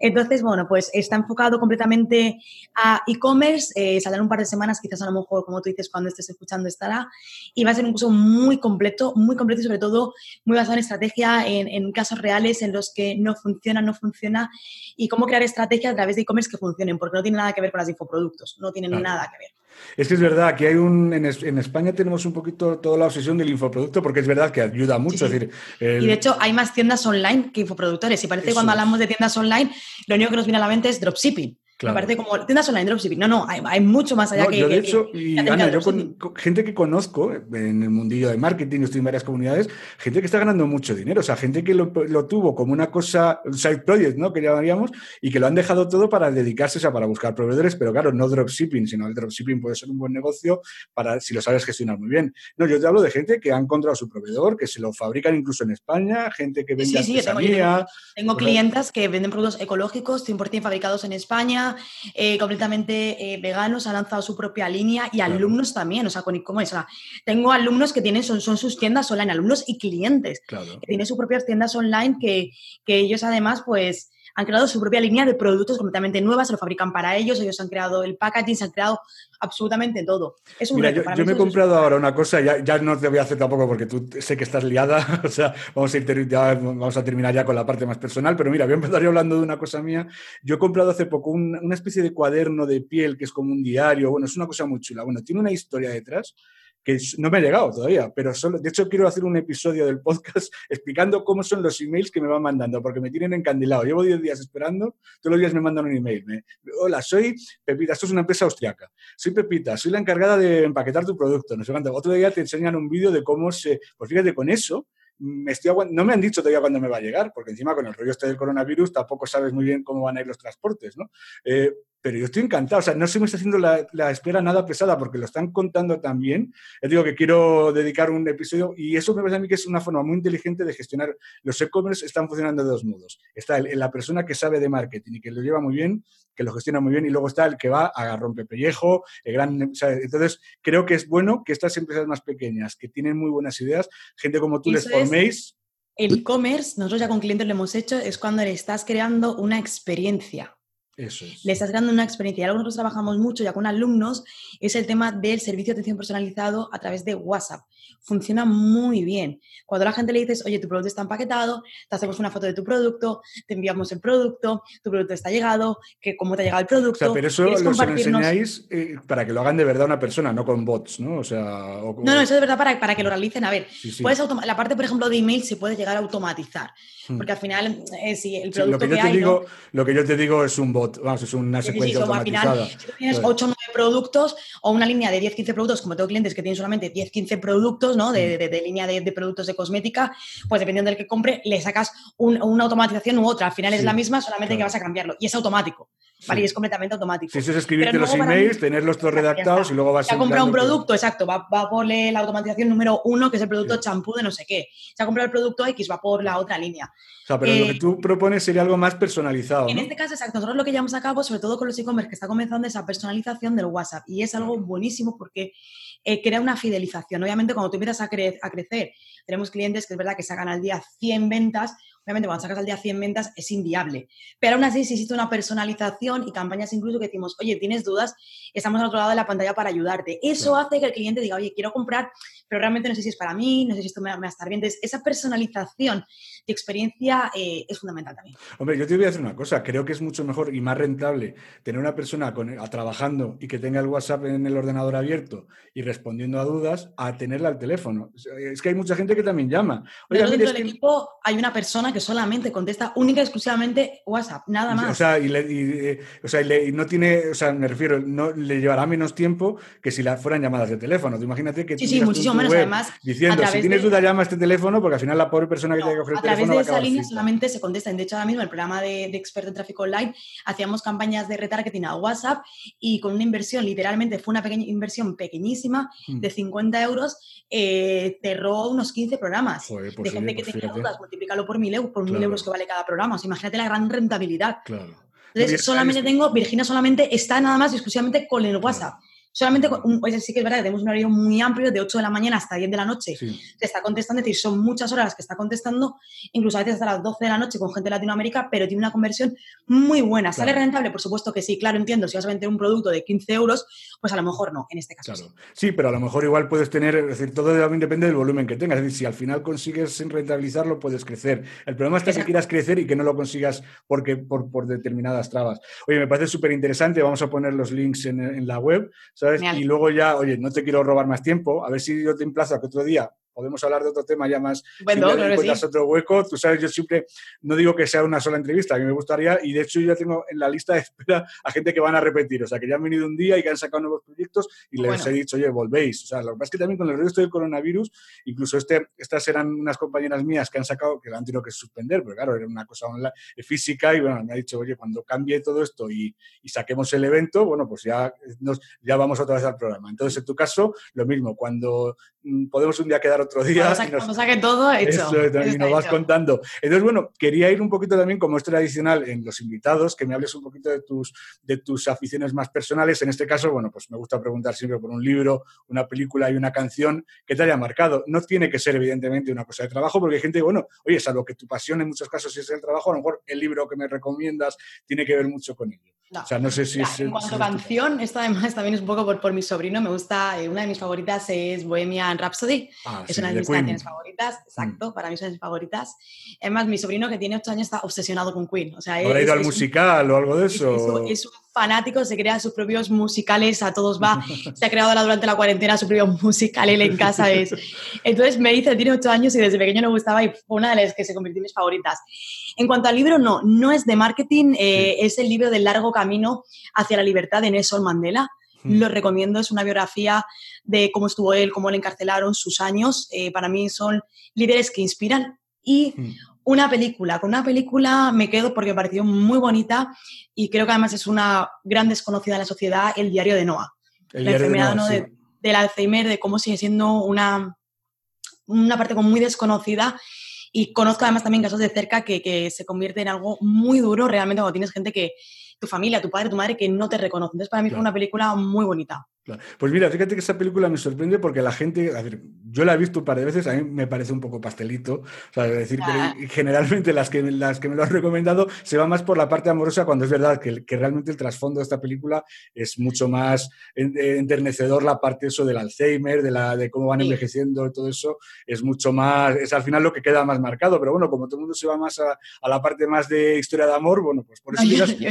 Entonces, bueno, pues está enfocado completamente a e-commerce, eh, saldrá un par de semanas, quizás a lo mejor, como tú dices, cuando estés escuchando estará, y va a ser un curso muy completo, muy completo y sobre todo muy basado en estrategia, en, casos reales en los que no funciona, no funciona, y cómo crear estrategias a través de e-commerce que funcionen, porque no tiene nada que ver con las infoproductos, no tienen nada que ver. Es que es verdad que hay un. En, España tenemos un poquito toda la obsesión del infoproducto porque es verdad que ayuda mucho. decir, Y de hecho, hay más tiendas online que infoproductores. Y parece que cuando hablamos de tiendas online, lo único que nos viene a la mente es dropshipping. Me parece como tiendas online dropshipping. No, no, hay, mucho más allá que. Yo, de hecho, y Ana, yo con, gente que conozco en el mundillo de marketing, estoy en varias comunidades, gente que está ganando mucho dinero. O sea, gente que lo, tuvo como una cosa, un side project, ¿no? Que llamaríamos, y que lo han dejado todo para dedicarse, o sea, para buscar proveedores, pero claro, no dropshipping, sino el dropshipping puede ser un buen negocio para si lo sabes gestionar muy bien. No, yo te hablo de gente que ha encontrado su proveedor, que se lo fabrican incluso en España, gente que vende sí, sí, Tengo, tengo clientas que venden productos ecológicos 100% fabricados en España eh, completamente eh, veganos, han lanzado su propia línea y alumnos también, o sea, con ¿cómo es? tengo alumnos que tienen, son, son sus tiendas online, alumnos y clientes, que tienen sus propias tiendas online que, que ellos además, pues, han creado su propia línea de productos completamente nuevas, se lo fabrican para ellos, ellos han creado el packaging, se han creado absolutamente todo. Es un Mira, yo, me he comprado ahora una cosa, ya, ya, no te voy a hacer tampoco porque tú sé que estás liada, o sea, vamos a, ir, ya, vamos a terminar ya con la parte más personal, pero mira, voy a empezar yo hablando de una cosa mía. Yo he comprado hace poco una especie de cuaderno de piel que es como un diario, bueno, es una cosa muy chula. Bueno, tiene una historia detrás que no me ha llegado todavía, pero solo, de hecho quiero hacer un episodio del podcast explicando cómo son los emails que me van mandando, porque me tienen encandilado. Llevo 10 días esperando, todos los días me mandan un email. Hola, soy Pepita, esto es una empresa austriaca. Soy Pepita, soy la encargada de empaquetar tu producto. No sé cuánto. Otro día te enseñan un vídeo de cómo se... Pues fíjate, con eso me estoy no me han dicho todavía cuándo me va a llegar, porque encima con el rollo este del coronavirus tampoco sabes muy bien cómo van a ir los transportes, ¿no? Eh, pero yo estoy encantado, o sea, no se me está haciendo la, espera nada pesada porque lo están contando tan bien. Les digo que quiero dedicar un episodio y eso me parece a mí que es una forma muy inteligente de gestionar. Los e-commerce están funcionando de dos modos. Está la persona que sabe de marketing y que lo lleva muy bien, que lo gestiona muy bien, y luego está el que va a rompepellejo, el gran... entonces, creo que es bueno que estas empresas más pequeñas, que tienen muy buenas ideas, gente como tú les forméis. El e-commerce, nosotros ya con clientes lo hemos hecho, es cuando le estás creando una experiencia. Eso es. Le estás dando una experiencia. Y algo que nosotros trabajamos mucho ya con alumnos es el tema del servicio de atención personalizado a través de WhatsApp. Funciona muy bien. Cuando la gente le dices, oye, tu producto está empaquetado, te hacemos una foto de tu producto, te enviamos el producto, tu producto está llegado, que cómo te ha llegado el producto. O sea, pero eso lo enseñáis eh, para que lo hagan de verdad una persona, no con bots, ¿no? O sea, No, no, eso es de verdad para, para que lo realicen. A ver, Puedes la parte, por ejemplo, de email se puede llegar a automatizar. Hmm. Porque al final, eh, si el producto lo que, yo te digo, Lo que yo te digo es un bot, vamos, es una secuencia automatizada. si tienes 8 o 9 productos o una línea de 10-15 productos, como tengo clientes que tienen solamente 10-15 productos, ¿no? De, hmm. línea de, productos de cosmética, pues dependiendo del que compre, le sacas una automatización u otra. Al final es la misma, solamente que vas a cambiarlo. Y es automático. ¿Vale? Y es completamente automático. Si eso es escribirte los emails, tenerlos todos redactados y luego vas a... Se ha comprado un producto, exacto, va, va, por la automatización número uno, que es el producto champú de no sé qué. Se ha comprado el producto X, va por la otra línea. O sea, pero lo que eh, tú propones sería algo más personalizado. En este caso, exacto. Nosotros lo que llevamos a cabo, sobre todo con los e-commerce, que está comenzando esa personalización del WhatsApp. Y es algo buenísimo porque eh, crea una fidelización. Obviamente, cuando tú empiezas a, a crecer, tenemos clientes que es verdad que sacan al día 100 ventas Obviamente, cuando sacas al día 100 ventas es inviable. Pero aún así, si existe una personalización y campañas incluso que decimos, oye, tienes dudas, estamos al otro lado de la pantalla para ayudarte. Eso hace que el cliente diga, oye, quiero comprar, pero realmente no sé si es para mí, no sé si esto me, va a estar bien. Entonces, esa personalización de experiencia eh, es fundamental también. Hombre, yo te voy a decir una cosa, creo que es mucho mejor y más rentable tener una persona con, trabajando y que tenga el WhatsApp en el ordenador abierto y respondiendo a dudas a tenerla al teléfono. Es que hay mucha gente que también llama. Oye, dentro del equipo hay una persona que solamente contesta única y exclusivamente WhatsApp, nada más. O sea, y, eh, no tiene, o sea, me refiero, no le llevará menos tiempo que si la fueran llamadas de teléfono. imagínate que sí, sí, muchísimo menos, además. Diciendo, si tienes duda, llama a este teléfono, porque al final la pobre persona que tiene que ofrecer. A través de esa línea solamente se contesta. De hecho, ahora mismo el programa de, de experto en tráfico online hacíamos campañas de retargeting a WhatsApp y con una inversión, literalmente fue una pequeña inversión pequeñísima hmm. de 50 euros, eh, cerró unos 15 programas pues de gente que pues tenía dudas, multiplícalo por mil euros, por mil euros que vale cada programa. imagínate la gran rentabilidad. Claro. Entonces, solamente tengo, Virginia solamente está nada más exclusivamente con el WhatsApp solamente, pues sí que es verdad que tenemos un horario muy amplio, de 8 de la mañana hasta 10 de la noche, te está contestando, es decir, son muchas horas que está contestando, incluso a veces hasta las 12 de la noche con gente de Latinoamérica, pero tiene una conversión muy buena. ¿Sale rentable? Por supuesto que sí, claro, entiendo, si vas a vender un producto de 15 euros, pues a lo mejor no, en este caso. Claro. Sí. pero a lo mejor igual puedes tener, es decir, todo depende del volumen que tengas, es decir, si al final consigues rentabilizarlo, puedes crecer. El problema es que quieras crecer y que no lo consigas porque, por, por determinadas trabas. Oye, me parece súper interesante, vamos a poner los links en, en la web, ¿sabes? Y luego ya oye, no te quiero robar más tiempo, a ver si yo te emplazo a que otro día podemos hablar de otro tema ya más. Bueno, si encuentras otro hueco, tú sabes, yo siempre no digo que sea una sola entrevista, a mí me gustaría, y de hecho yo ya tengo en la lista de espera a gente que van a repetir, o sea, que ya han venido un día y que han sacado nuevos proyectos y les he dicho, oye, volvéis. O sea, lo que pasa es que también con el resto del coronavirus, incluso este, estas eran unas compañeras mías que han sacado, que la han tenido que suspender, porque claro, era una cosa online, física y bueno, me ha dicho, oye, cuando cambie todo esto y, y saquemos el evento, bueno, pues ya, nos, ya vamos otra vez al programa. Entonces, en tu caso, lo mismo, cuando mm, podemos un día quedar otro día saque todo hecho. y nos vas contando. Entonces, bueno, quería ir un poquito también, como es tradicional en los invitados, que me hables un poquito de tus, de tus aficiones más personales. En este caso, bueno, pues me gusta preguntar siempre por un libro, una película y una canción que te haya marcado. No tiene que ser, evidentemente, una cosa de trabajo, porque hay gente, bueno, oye, salvo que tu pasión en muchos casos es el trabajo, a lo mejor el libro que me recomiendas tiene que ver mucho con ello. O sea, no sé si es... En cuanto a canción, esto además también es un poco por, por mi sobrino, me gusta, eh, una de mis favoritas es Bohemian Rhapsody, Ah, es sí, una de mis Queen. canciones favoritas, exacto, para mí son mis favoritas. Además, mi sobrino que tiene 8 años está obsesionado con Queen, o sea, ¿Habrá es- ido al es un- musical o algo de es, eso? es- es un fanático, se crea sus propios musicales, a todos va, se ha creado ahora durante la cuarentena su propio musical él en casa. Es. Entonces me dice, tiene ocho años y desde pequeño le gustaba y fue una de las que se convirtió en mis favoritas. En cuanto al libro, no, no es de marketing, eh, es el libro del largo camino hacia la libertad de Nelson Mandela. Mm. Lo recomiendo, es una biografía de cómo estuvo él, cómo le encarcelaron, sus años. Eh, para mí son líderes que inspiran. Y Mm. Una película. Con una película me quedo porque me pareció muy bonita y creo que además es una gran desconocida en la sociedad, El diario de Noah. El la de Noah, ¿no? sí. de- del Alzheimer, de cómo sigue siendo una, una parte como muy desconocida. Y conozco además también casos de cerca que, que se convierte en algo muy duro realmente cuando tienes gente que, tu familia, tu padre, tu madre, que no te reconoce. Entonces para mí Claro. fue una película muy bonita. Claro. Pues mira, fíjate que esa película me sorprende porque la gente, a ver, yo la he visto un par de veces, a mí me parece un poco pastelito, o sea, es decir, Ah. que generalmente las que, las que me lo han recomendado se van más por la parte amorosa cuando es verdad que, que realmente el trasfondo de esta película es mucho más en- enternecedor, la parte eso del Alzheimer, de, la, de cómo van Sí. envejeciendo y todo eso, es mucho más, es al final lo que queda más marcado, pero bueno, como todo el mundo se va más a, a la parte más de historia de amor, bueno, pues por eso yo, digas- yo-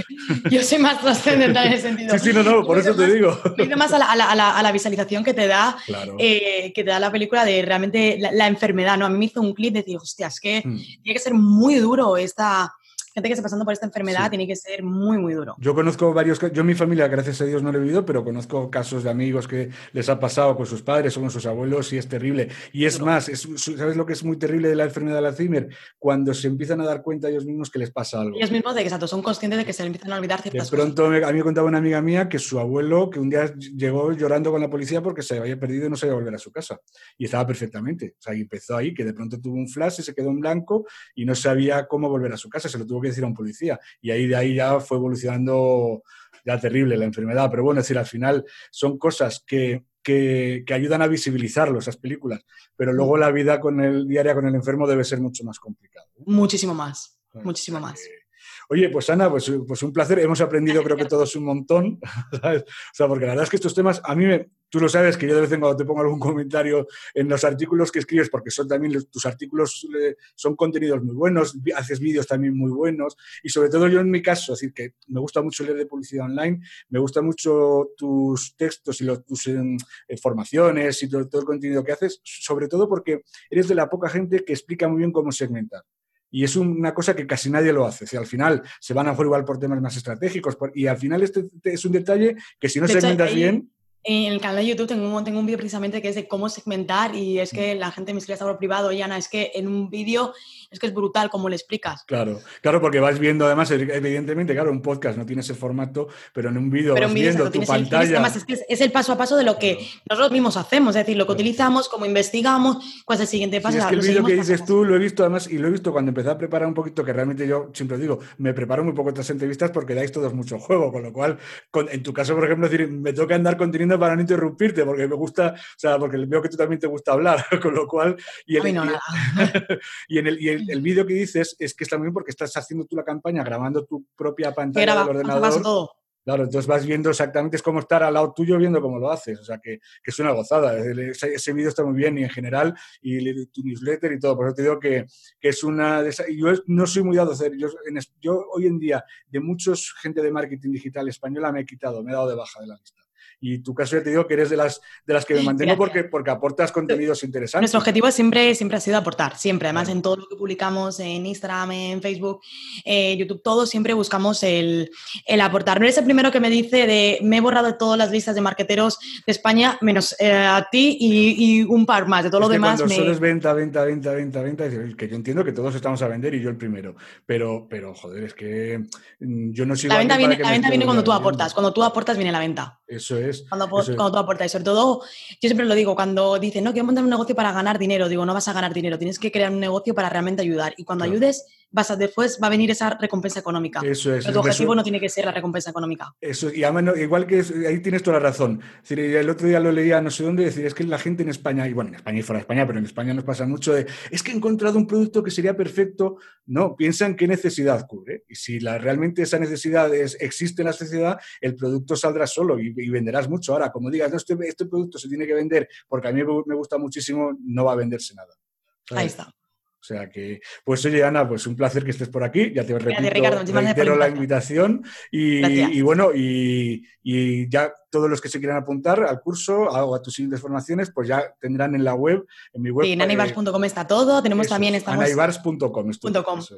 yo soy más trascendental en ese sentido. Sí, sí, no, no, por Yo eso te más- digo. yo más a la, a la- a la- a la visualización que te da Claro. eh, que te da la película de realmente la, la enfermedad, ¿no? A mí me hizo un clip de decir, hostia, es que Mm. tiene que ser muy duro esta gente que está pasando por esta enfermedad, Sí. tiene que ser muy, muy duro. Yo conozco varios, yo en mi familia, gracias a Dios, no lo he vivido, pero conozco casos de amigos que les ha pasado con sus padres o con sus abuelos y es terrible. Y es más, es- ¿sabes lo que es muy terrible de la enfermedad del Alzheimer? Cuando se empiezan a dar cuenta ellos mismos que les pasa algo. Ellos mismos de que exacto, son conscientes de que se empiezan a olvidar De ciertas cosas. pronto me- a mí me contaba una amiga mía que su abuelo, que un día llegó llorando con la policía porque se había perdido y no sabía volver a su casa. Y estaba perfectamente. O sea, y empezó ahí, que de pronto tuvo un flash y se quedó en blanco y no sabía cómo volver a su casa. Se lo tuvo que decir a un policía. Y ahí de ahí ya fue evolucionando ya terrible la enfermedad. Pero bueno, es decir, al final son cosas que, que, que ayudan a visibilizarlo, esas películas. Pero luego la vida con el diaria con el enfermo debe ser mucho más complicado. ¿eh? Muchísimo más, muchísimo más. Oye, pues Ana, pues, pues un placer. Hemos aprendido creo que todos un montón, ¿sabes? O sea, porque la verdad es que estos temas, a mí, me, tú lo sabes, que yo de vez en cuando te pongo algún comentario en los artículos que escribes, porque son también los- tus artículos, eh, son contenidos muy buenos, haces vídeos también muy buenos, y sobre todo yo en mi caso, es decir, que me gusta mucho leer de publicidad online, me gusta mucho tus textos y los, tus em, eh, formaciones y todo, todo el contenido que haces, sobre todo porque eres de la poca gente que explica muy bien cómo segmentar. Y es una cosa que casi nadie lo hace. Si al final se van a jugar igual por temas más estratégicos. por- y al final este es un detalle que si no hecho, segmentas bien, En el canal de YouTube tengo un, tengo un vídeo precisamente que es de cómo segmentar y es Mm. que la gente me escribe hasta por privado, y Ana, es que en un vídeo es que es brutal cómo le explicas. claro, claro, porque vas viendo además, evidentemente, claro, un podcast no tiene ese formato, pero en un vídeo vas un vídeo viendo exacto, tu el- pantalla. además es que es, es el paso a paso de lo que Claro. nosotros mismos hacemos, es decir, lo que Claro. utilizamos, cómo investigamos, cuál es el siguiente Sí, paso. es o sea, que el vídeo que dices tú lo he visto además y lo he visto cuando empecé a preparar un poquito, que realmente yo siempre digo, me preparo muy poco estas entrevistas porque dais todos mucho juego, con lo cual, con- en tu caso, por ejemplo, es decir, me toca andar conteniendo para no interrumpirte, porque me gusta, o sea, porque veo que tú también te gusta hablar, con lo cual, y el, no, y- nada. y en el, y el, el vídeo que dices es que está muy bien porque estás haciendo tú la campaña, grabando tu propia pantalla graba, del ordenador. todo. Claro, entonces vas viendo exactamente, es como estar al lado tuyo viendo cómo lo haces, o sea, que, que es una gozada. Ese, ese vídeo está muy bien y en general, y le- tu newsletter y todo, por eso te digo que, que es una de esas... y Yo es- no soy muy dado a hacer, yo, en es- yo hoy en día, de muchos gente de marketing digital española me he quitado, me he dado de baja de la lista. Y tu caso ya te digo que eres de las, de las que me mantengo Gracias. porque, porque aportas contenidos interesantes. Nuestro objetivo siempre, siempre ha sido aportar, siempre. Además, en todo lo que publicamos en Instagram, en Facebook, eh, YouTube, todo, siempre buscamos el, el aportar. No eres el primero que me dice de me he borrado todas las listas de marqueteros de España, menos eh, a ti y, y un par más. De todo Es lo que demás cuando me... solo es venta, venta, venta, venta, venta, que yo entiendo que todos estamos a vender y yo el primero, pero, pero joder, es que mm, yo no sigo La venta viene, la venta viene cuando tú aportas. Cuando tú aportas viene la venta. Eso es. Cuando, apo- eso es. cuando tú aportas. Sobre todo, yo siempre lo digo, cuando dicen, no, quiero montar un negocio para ganar dinero, digo, no vas a ganar dinero, tienes que crear un negocio para realmente ayudar. Y cuando Claro. ayudes, vas a, después va a venir esa recompensa económica. Eso es. Pero tu objetivo no tiene que ser la recompensa económica. Eso, y además, igual que ahí tienes toda la razón. Es decir, el otro día lo leía no sé dónde, decir, es que la gente en España, y bueno, en España y fuera de España, pero en España nos pasa mucho de, es que he encontrado un producto que sería perfecto. No, piensan qué necesidad cubre. Y si la, realmente esa necesidad es, existe en la sociedad, el producto saldrá solo y, venderás mucho. Ahora, como digas, no, este, este producto se tiene que vender porque a mí me gusta muchísimo, no va a venderse nada. Ahí está. O sea que, pues oye, Ana, pues un placer que estés por aquí. Ya te repito, Ricardo, la invitación. Y, bueno, y, y, ya todos los que se quieran apuntar al curso o a tus siguientes formaciones, pues ya tendrán en la web, en mi web. Sí, en anaibars.com está todo. Tenemos también. Anaibars.com.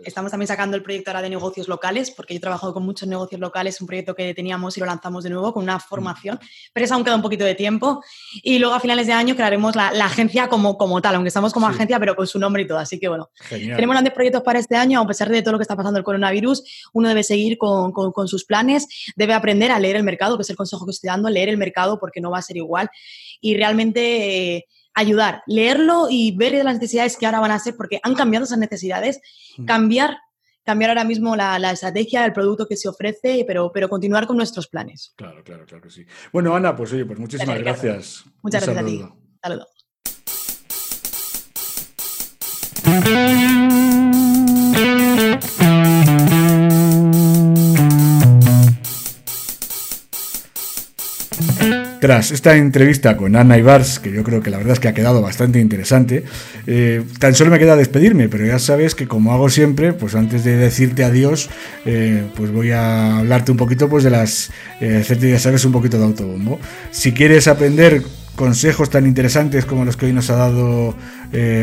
Estamos también sacando el proyecto ahora de negocios locales, porque yo he trabajado con muchos negocios locales, un proyecto que teníamos y lo lanzamos de nuevo con una formación, pero eso aún queda un poquito de tiempo. Y luego a finales de año crearemos la, agencia como, como tal, aunque estamos como agencia, pero con su nombre y todo. Así que bueno, tenemos grandes proyectos para este año, a pesar de todo lo que está pasando el coronavirus, uno debe seguir con, con sus planes, debe aprender a leer el mercado, que es el consejo que estoy dando, leer el mercado porque no va a ser igual y realmente eh, ayudar, leerlo y ver las necesidades que ahora van a ser porque han cambiado esas necesidades, mm. cambiar cambiar ahora mismo la, estrategia, el producto que se ofrece, pero, pero continuar con nuestros planes. Claro, claro, claro que sí. Bueno, Ana, pues oye, pues muchísimas gracias. Muchas gracias a ti. Saludos. Tras esta entrevista con Ana Ibars, que yo creo que la verdad es que ha quedado bastante interesante, eh, tan solo me queda despedirme, pero ya sabes que como hago siempre, pues antes de decirte adiós, eh, pues voy a hablarte un poquito pues de las, eh, hacerte ya sabes un poquito de autobombo. Si quieres aprender consejos tan interesantes como los que hoy nos ha dado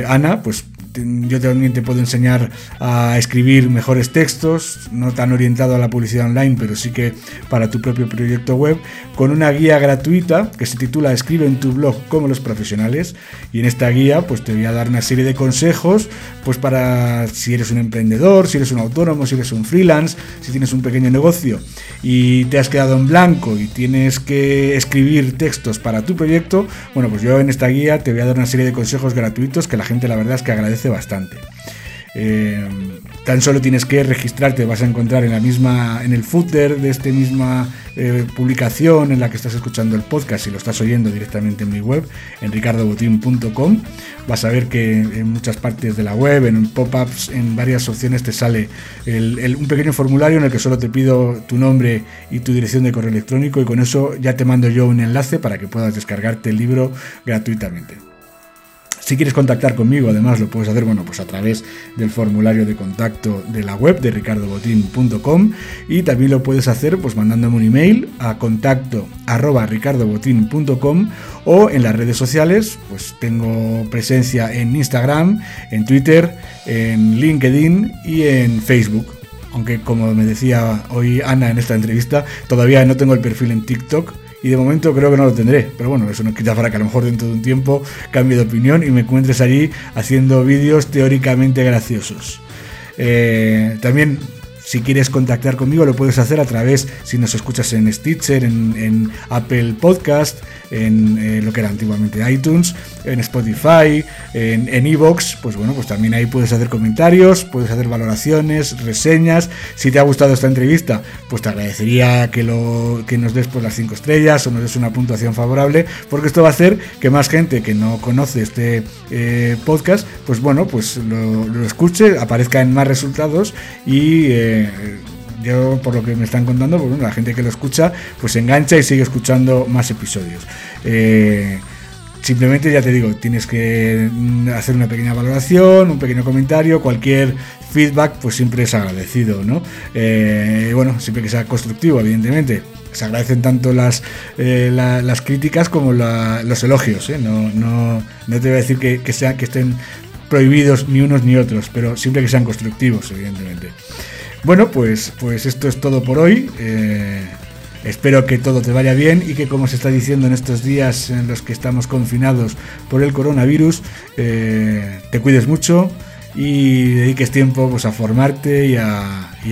Ana, pues yo también te puedo enseñar a escribir mejores textos, no tan orientado a la publicidad online, pero sí que para tu propio proyecto web, con una guía gratuita que se titula Escribe en tu blog como los profesionales. Y en esta guía, pues te voy a dar una serie de consejos, pues para si eres un emprendedor, si eres un autónomo, si eres un freelance, si tienes un pequeño negocio y te has quedado en blanco y tienes que escribir textos para tu proyecto, bueno, pues yo en esta guía te voy a dar una serie de consejos gratuitos que la gente la verdad es que agradece bastante. Eh, tan solo tienes que registrarte, vas a encontrar en la misma, en el footer de esta misma eh, publicación en la que estás escuchando el podcast, y lo estás oyendo directamente en mi web, en ricardobotín.com, vas a ver que en muchas partes de la web, en pop-ups, en varias opciones te sale un pequeño formulario en el que solo te pido tu nombre y tu dirección de correo electrónico y con eso ya te mando yo un enlace para que puedas descargarte el libro gratuitamente. Si quieres contactar conmigo, además lo puedes hacer bueno, pues a través del formulario de contacto de la web de ricardobotín.com y también lo puedes hacer pues mandándome un email a contacto arroba ricardobotín.com o en las redes sociales, pues tengo presencia en Instagram, en Twitter, en LinkedIn y en Facebook. Aunque como me decía hoy Ana en esta entrevista, todavía no tengo el perfil en TikTok, y de momento creo que no lo tendré. Pero bueno, eso no quita para que a lo mejor dentro de un tiempo cambie de opinión y me encuentres allí haciendo vídeos teóricamente graciosos. Eh, también si quieres contactar conmigo lo puedes hacer a través, si nos escuchas en Stitcher, en, Apple Podcast, en eh, lo que era antiguamente iTunes, en Spotify, en Evox, pues bueno, pues también ahí puedes hacer comentarios, puedes hacer valoraciones, reseñas. Si te ha gustado esta entrevista, pues te agradecería que, lo, que nos des por las 5 estrellas o nos des una puntuación favorable, porque esto va a hacer que más gente que no conoce este eh, podcast, pues bueno, pues lo, escuche, aparezca en más resultados y... Eh, yo por lo que me están contando, pues, la gente que lo escucha, pues se engancha y sigue escuchando más episodios. Eh, simplemente ya te digo, tienes que mm, hacer una pequeña valoración, un pequeño comentario, cualquier feedback, pues siempre es agradecido, ¿no? Eh, bueno, siempre que sea constructivo, evidentemente. Se agradecen tanto las, eh, las críticas como los elogios, no, no, no, te voy a decir que, que, sea, que estén prohibidos ni unos ni otros, pero siempre que sean constructivos, evidentemente. Bueno, pues, pues esto es todo por hoy. Eh, espero que todo te vaya bien y que como se está diciendo en estos días en los que estamos confinados por el coronavirus, eh, te cuides mucho y dediques tiempo pues, a formarte y y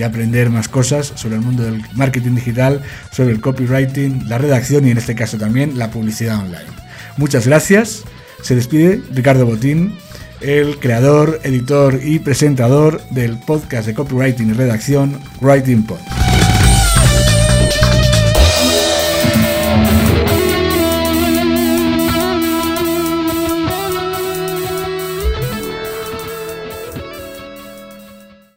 a, aprender más cosas sobre el mundo del marketing digital, sobre el copywriting, la redacción y en este caso también la publicidad online. Muchas gracias. Se despide Ricardo Botín el creador, editor y presentador del podcast de copywriting y redacción Writing Pod.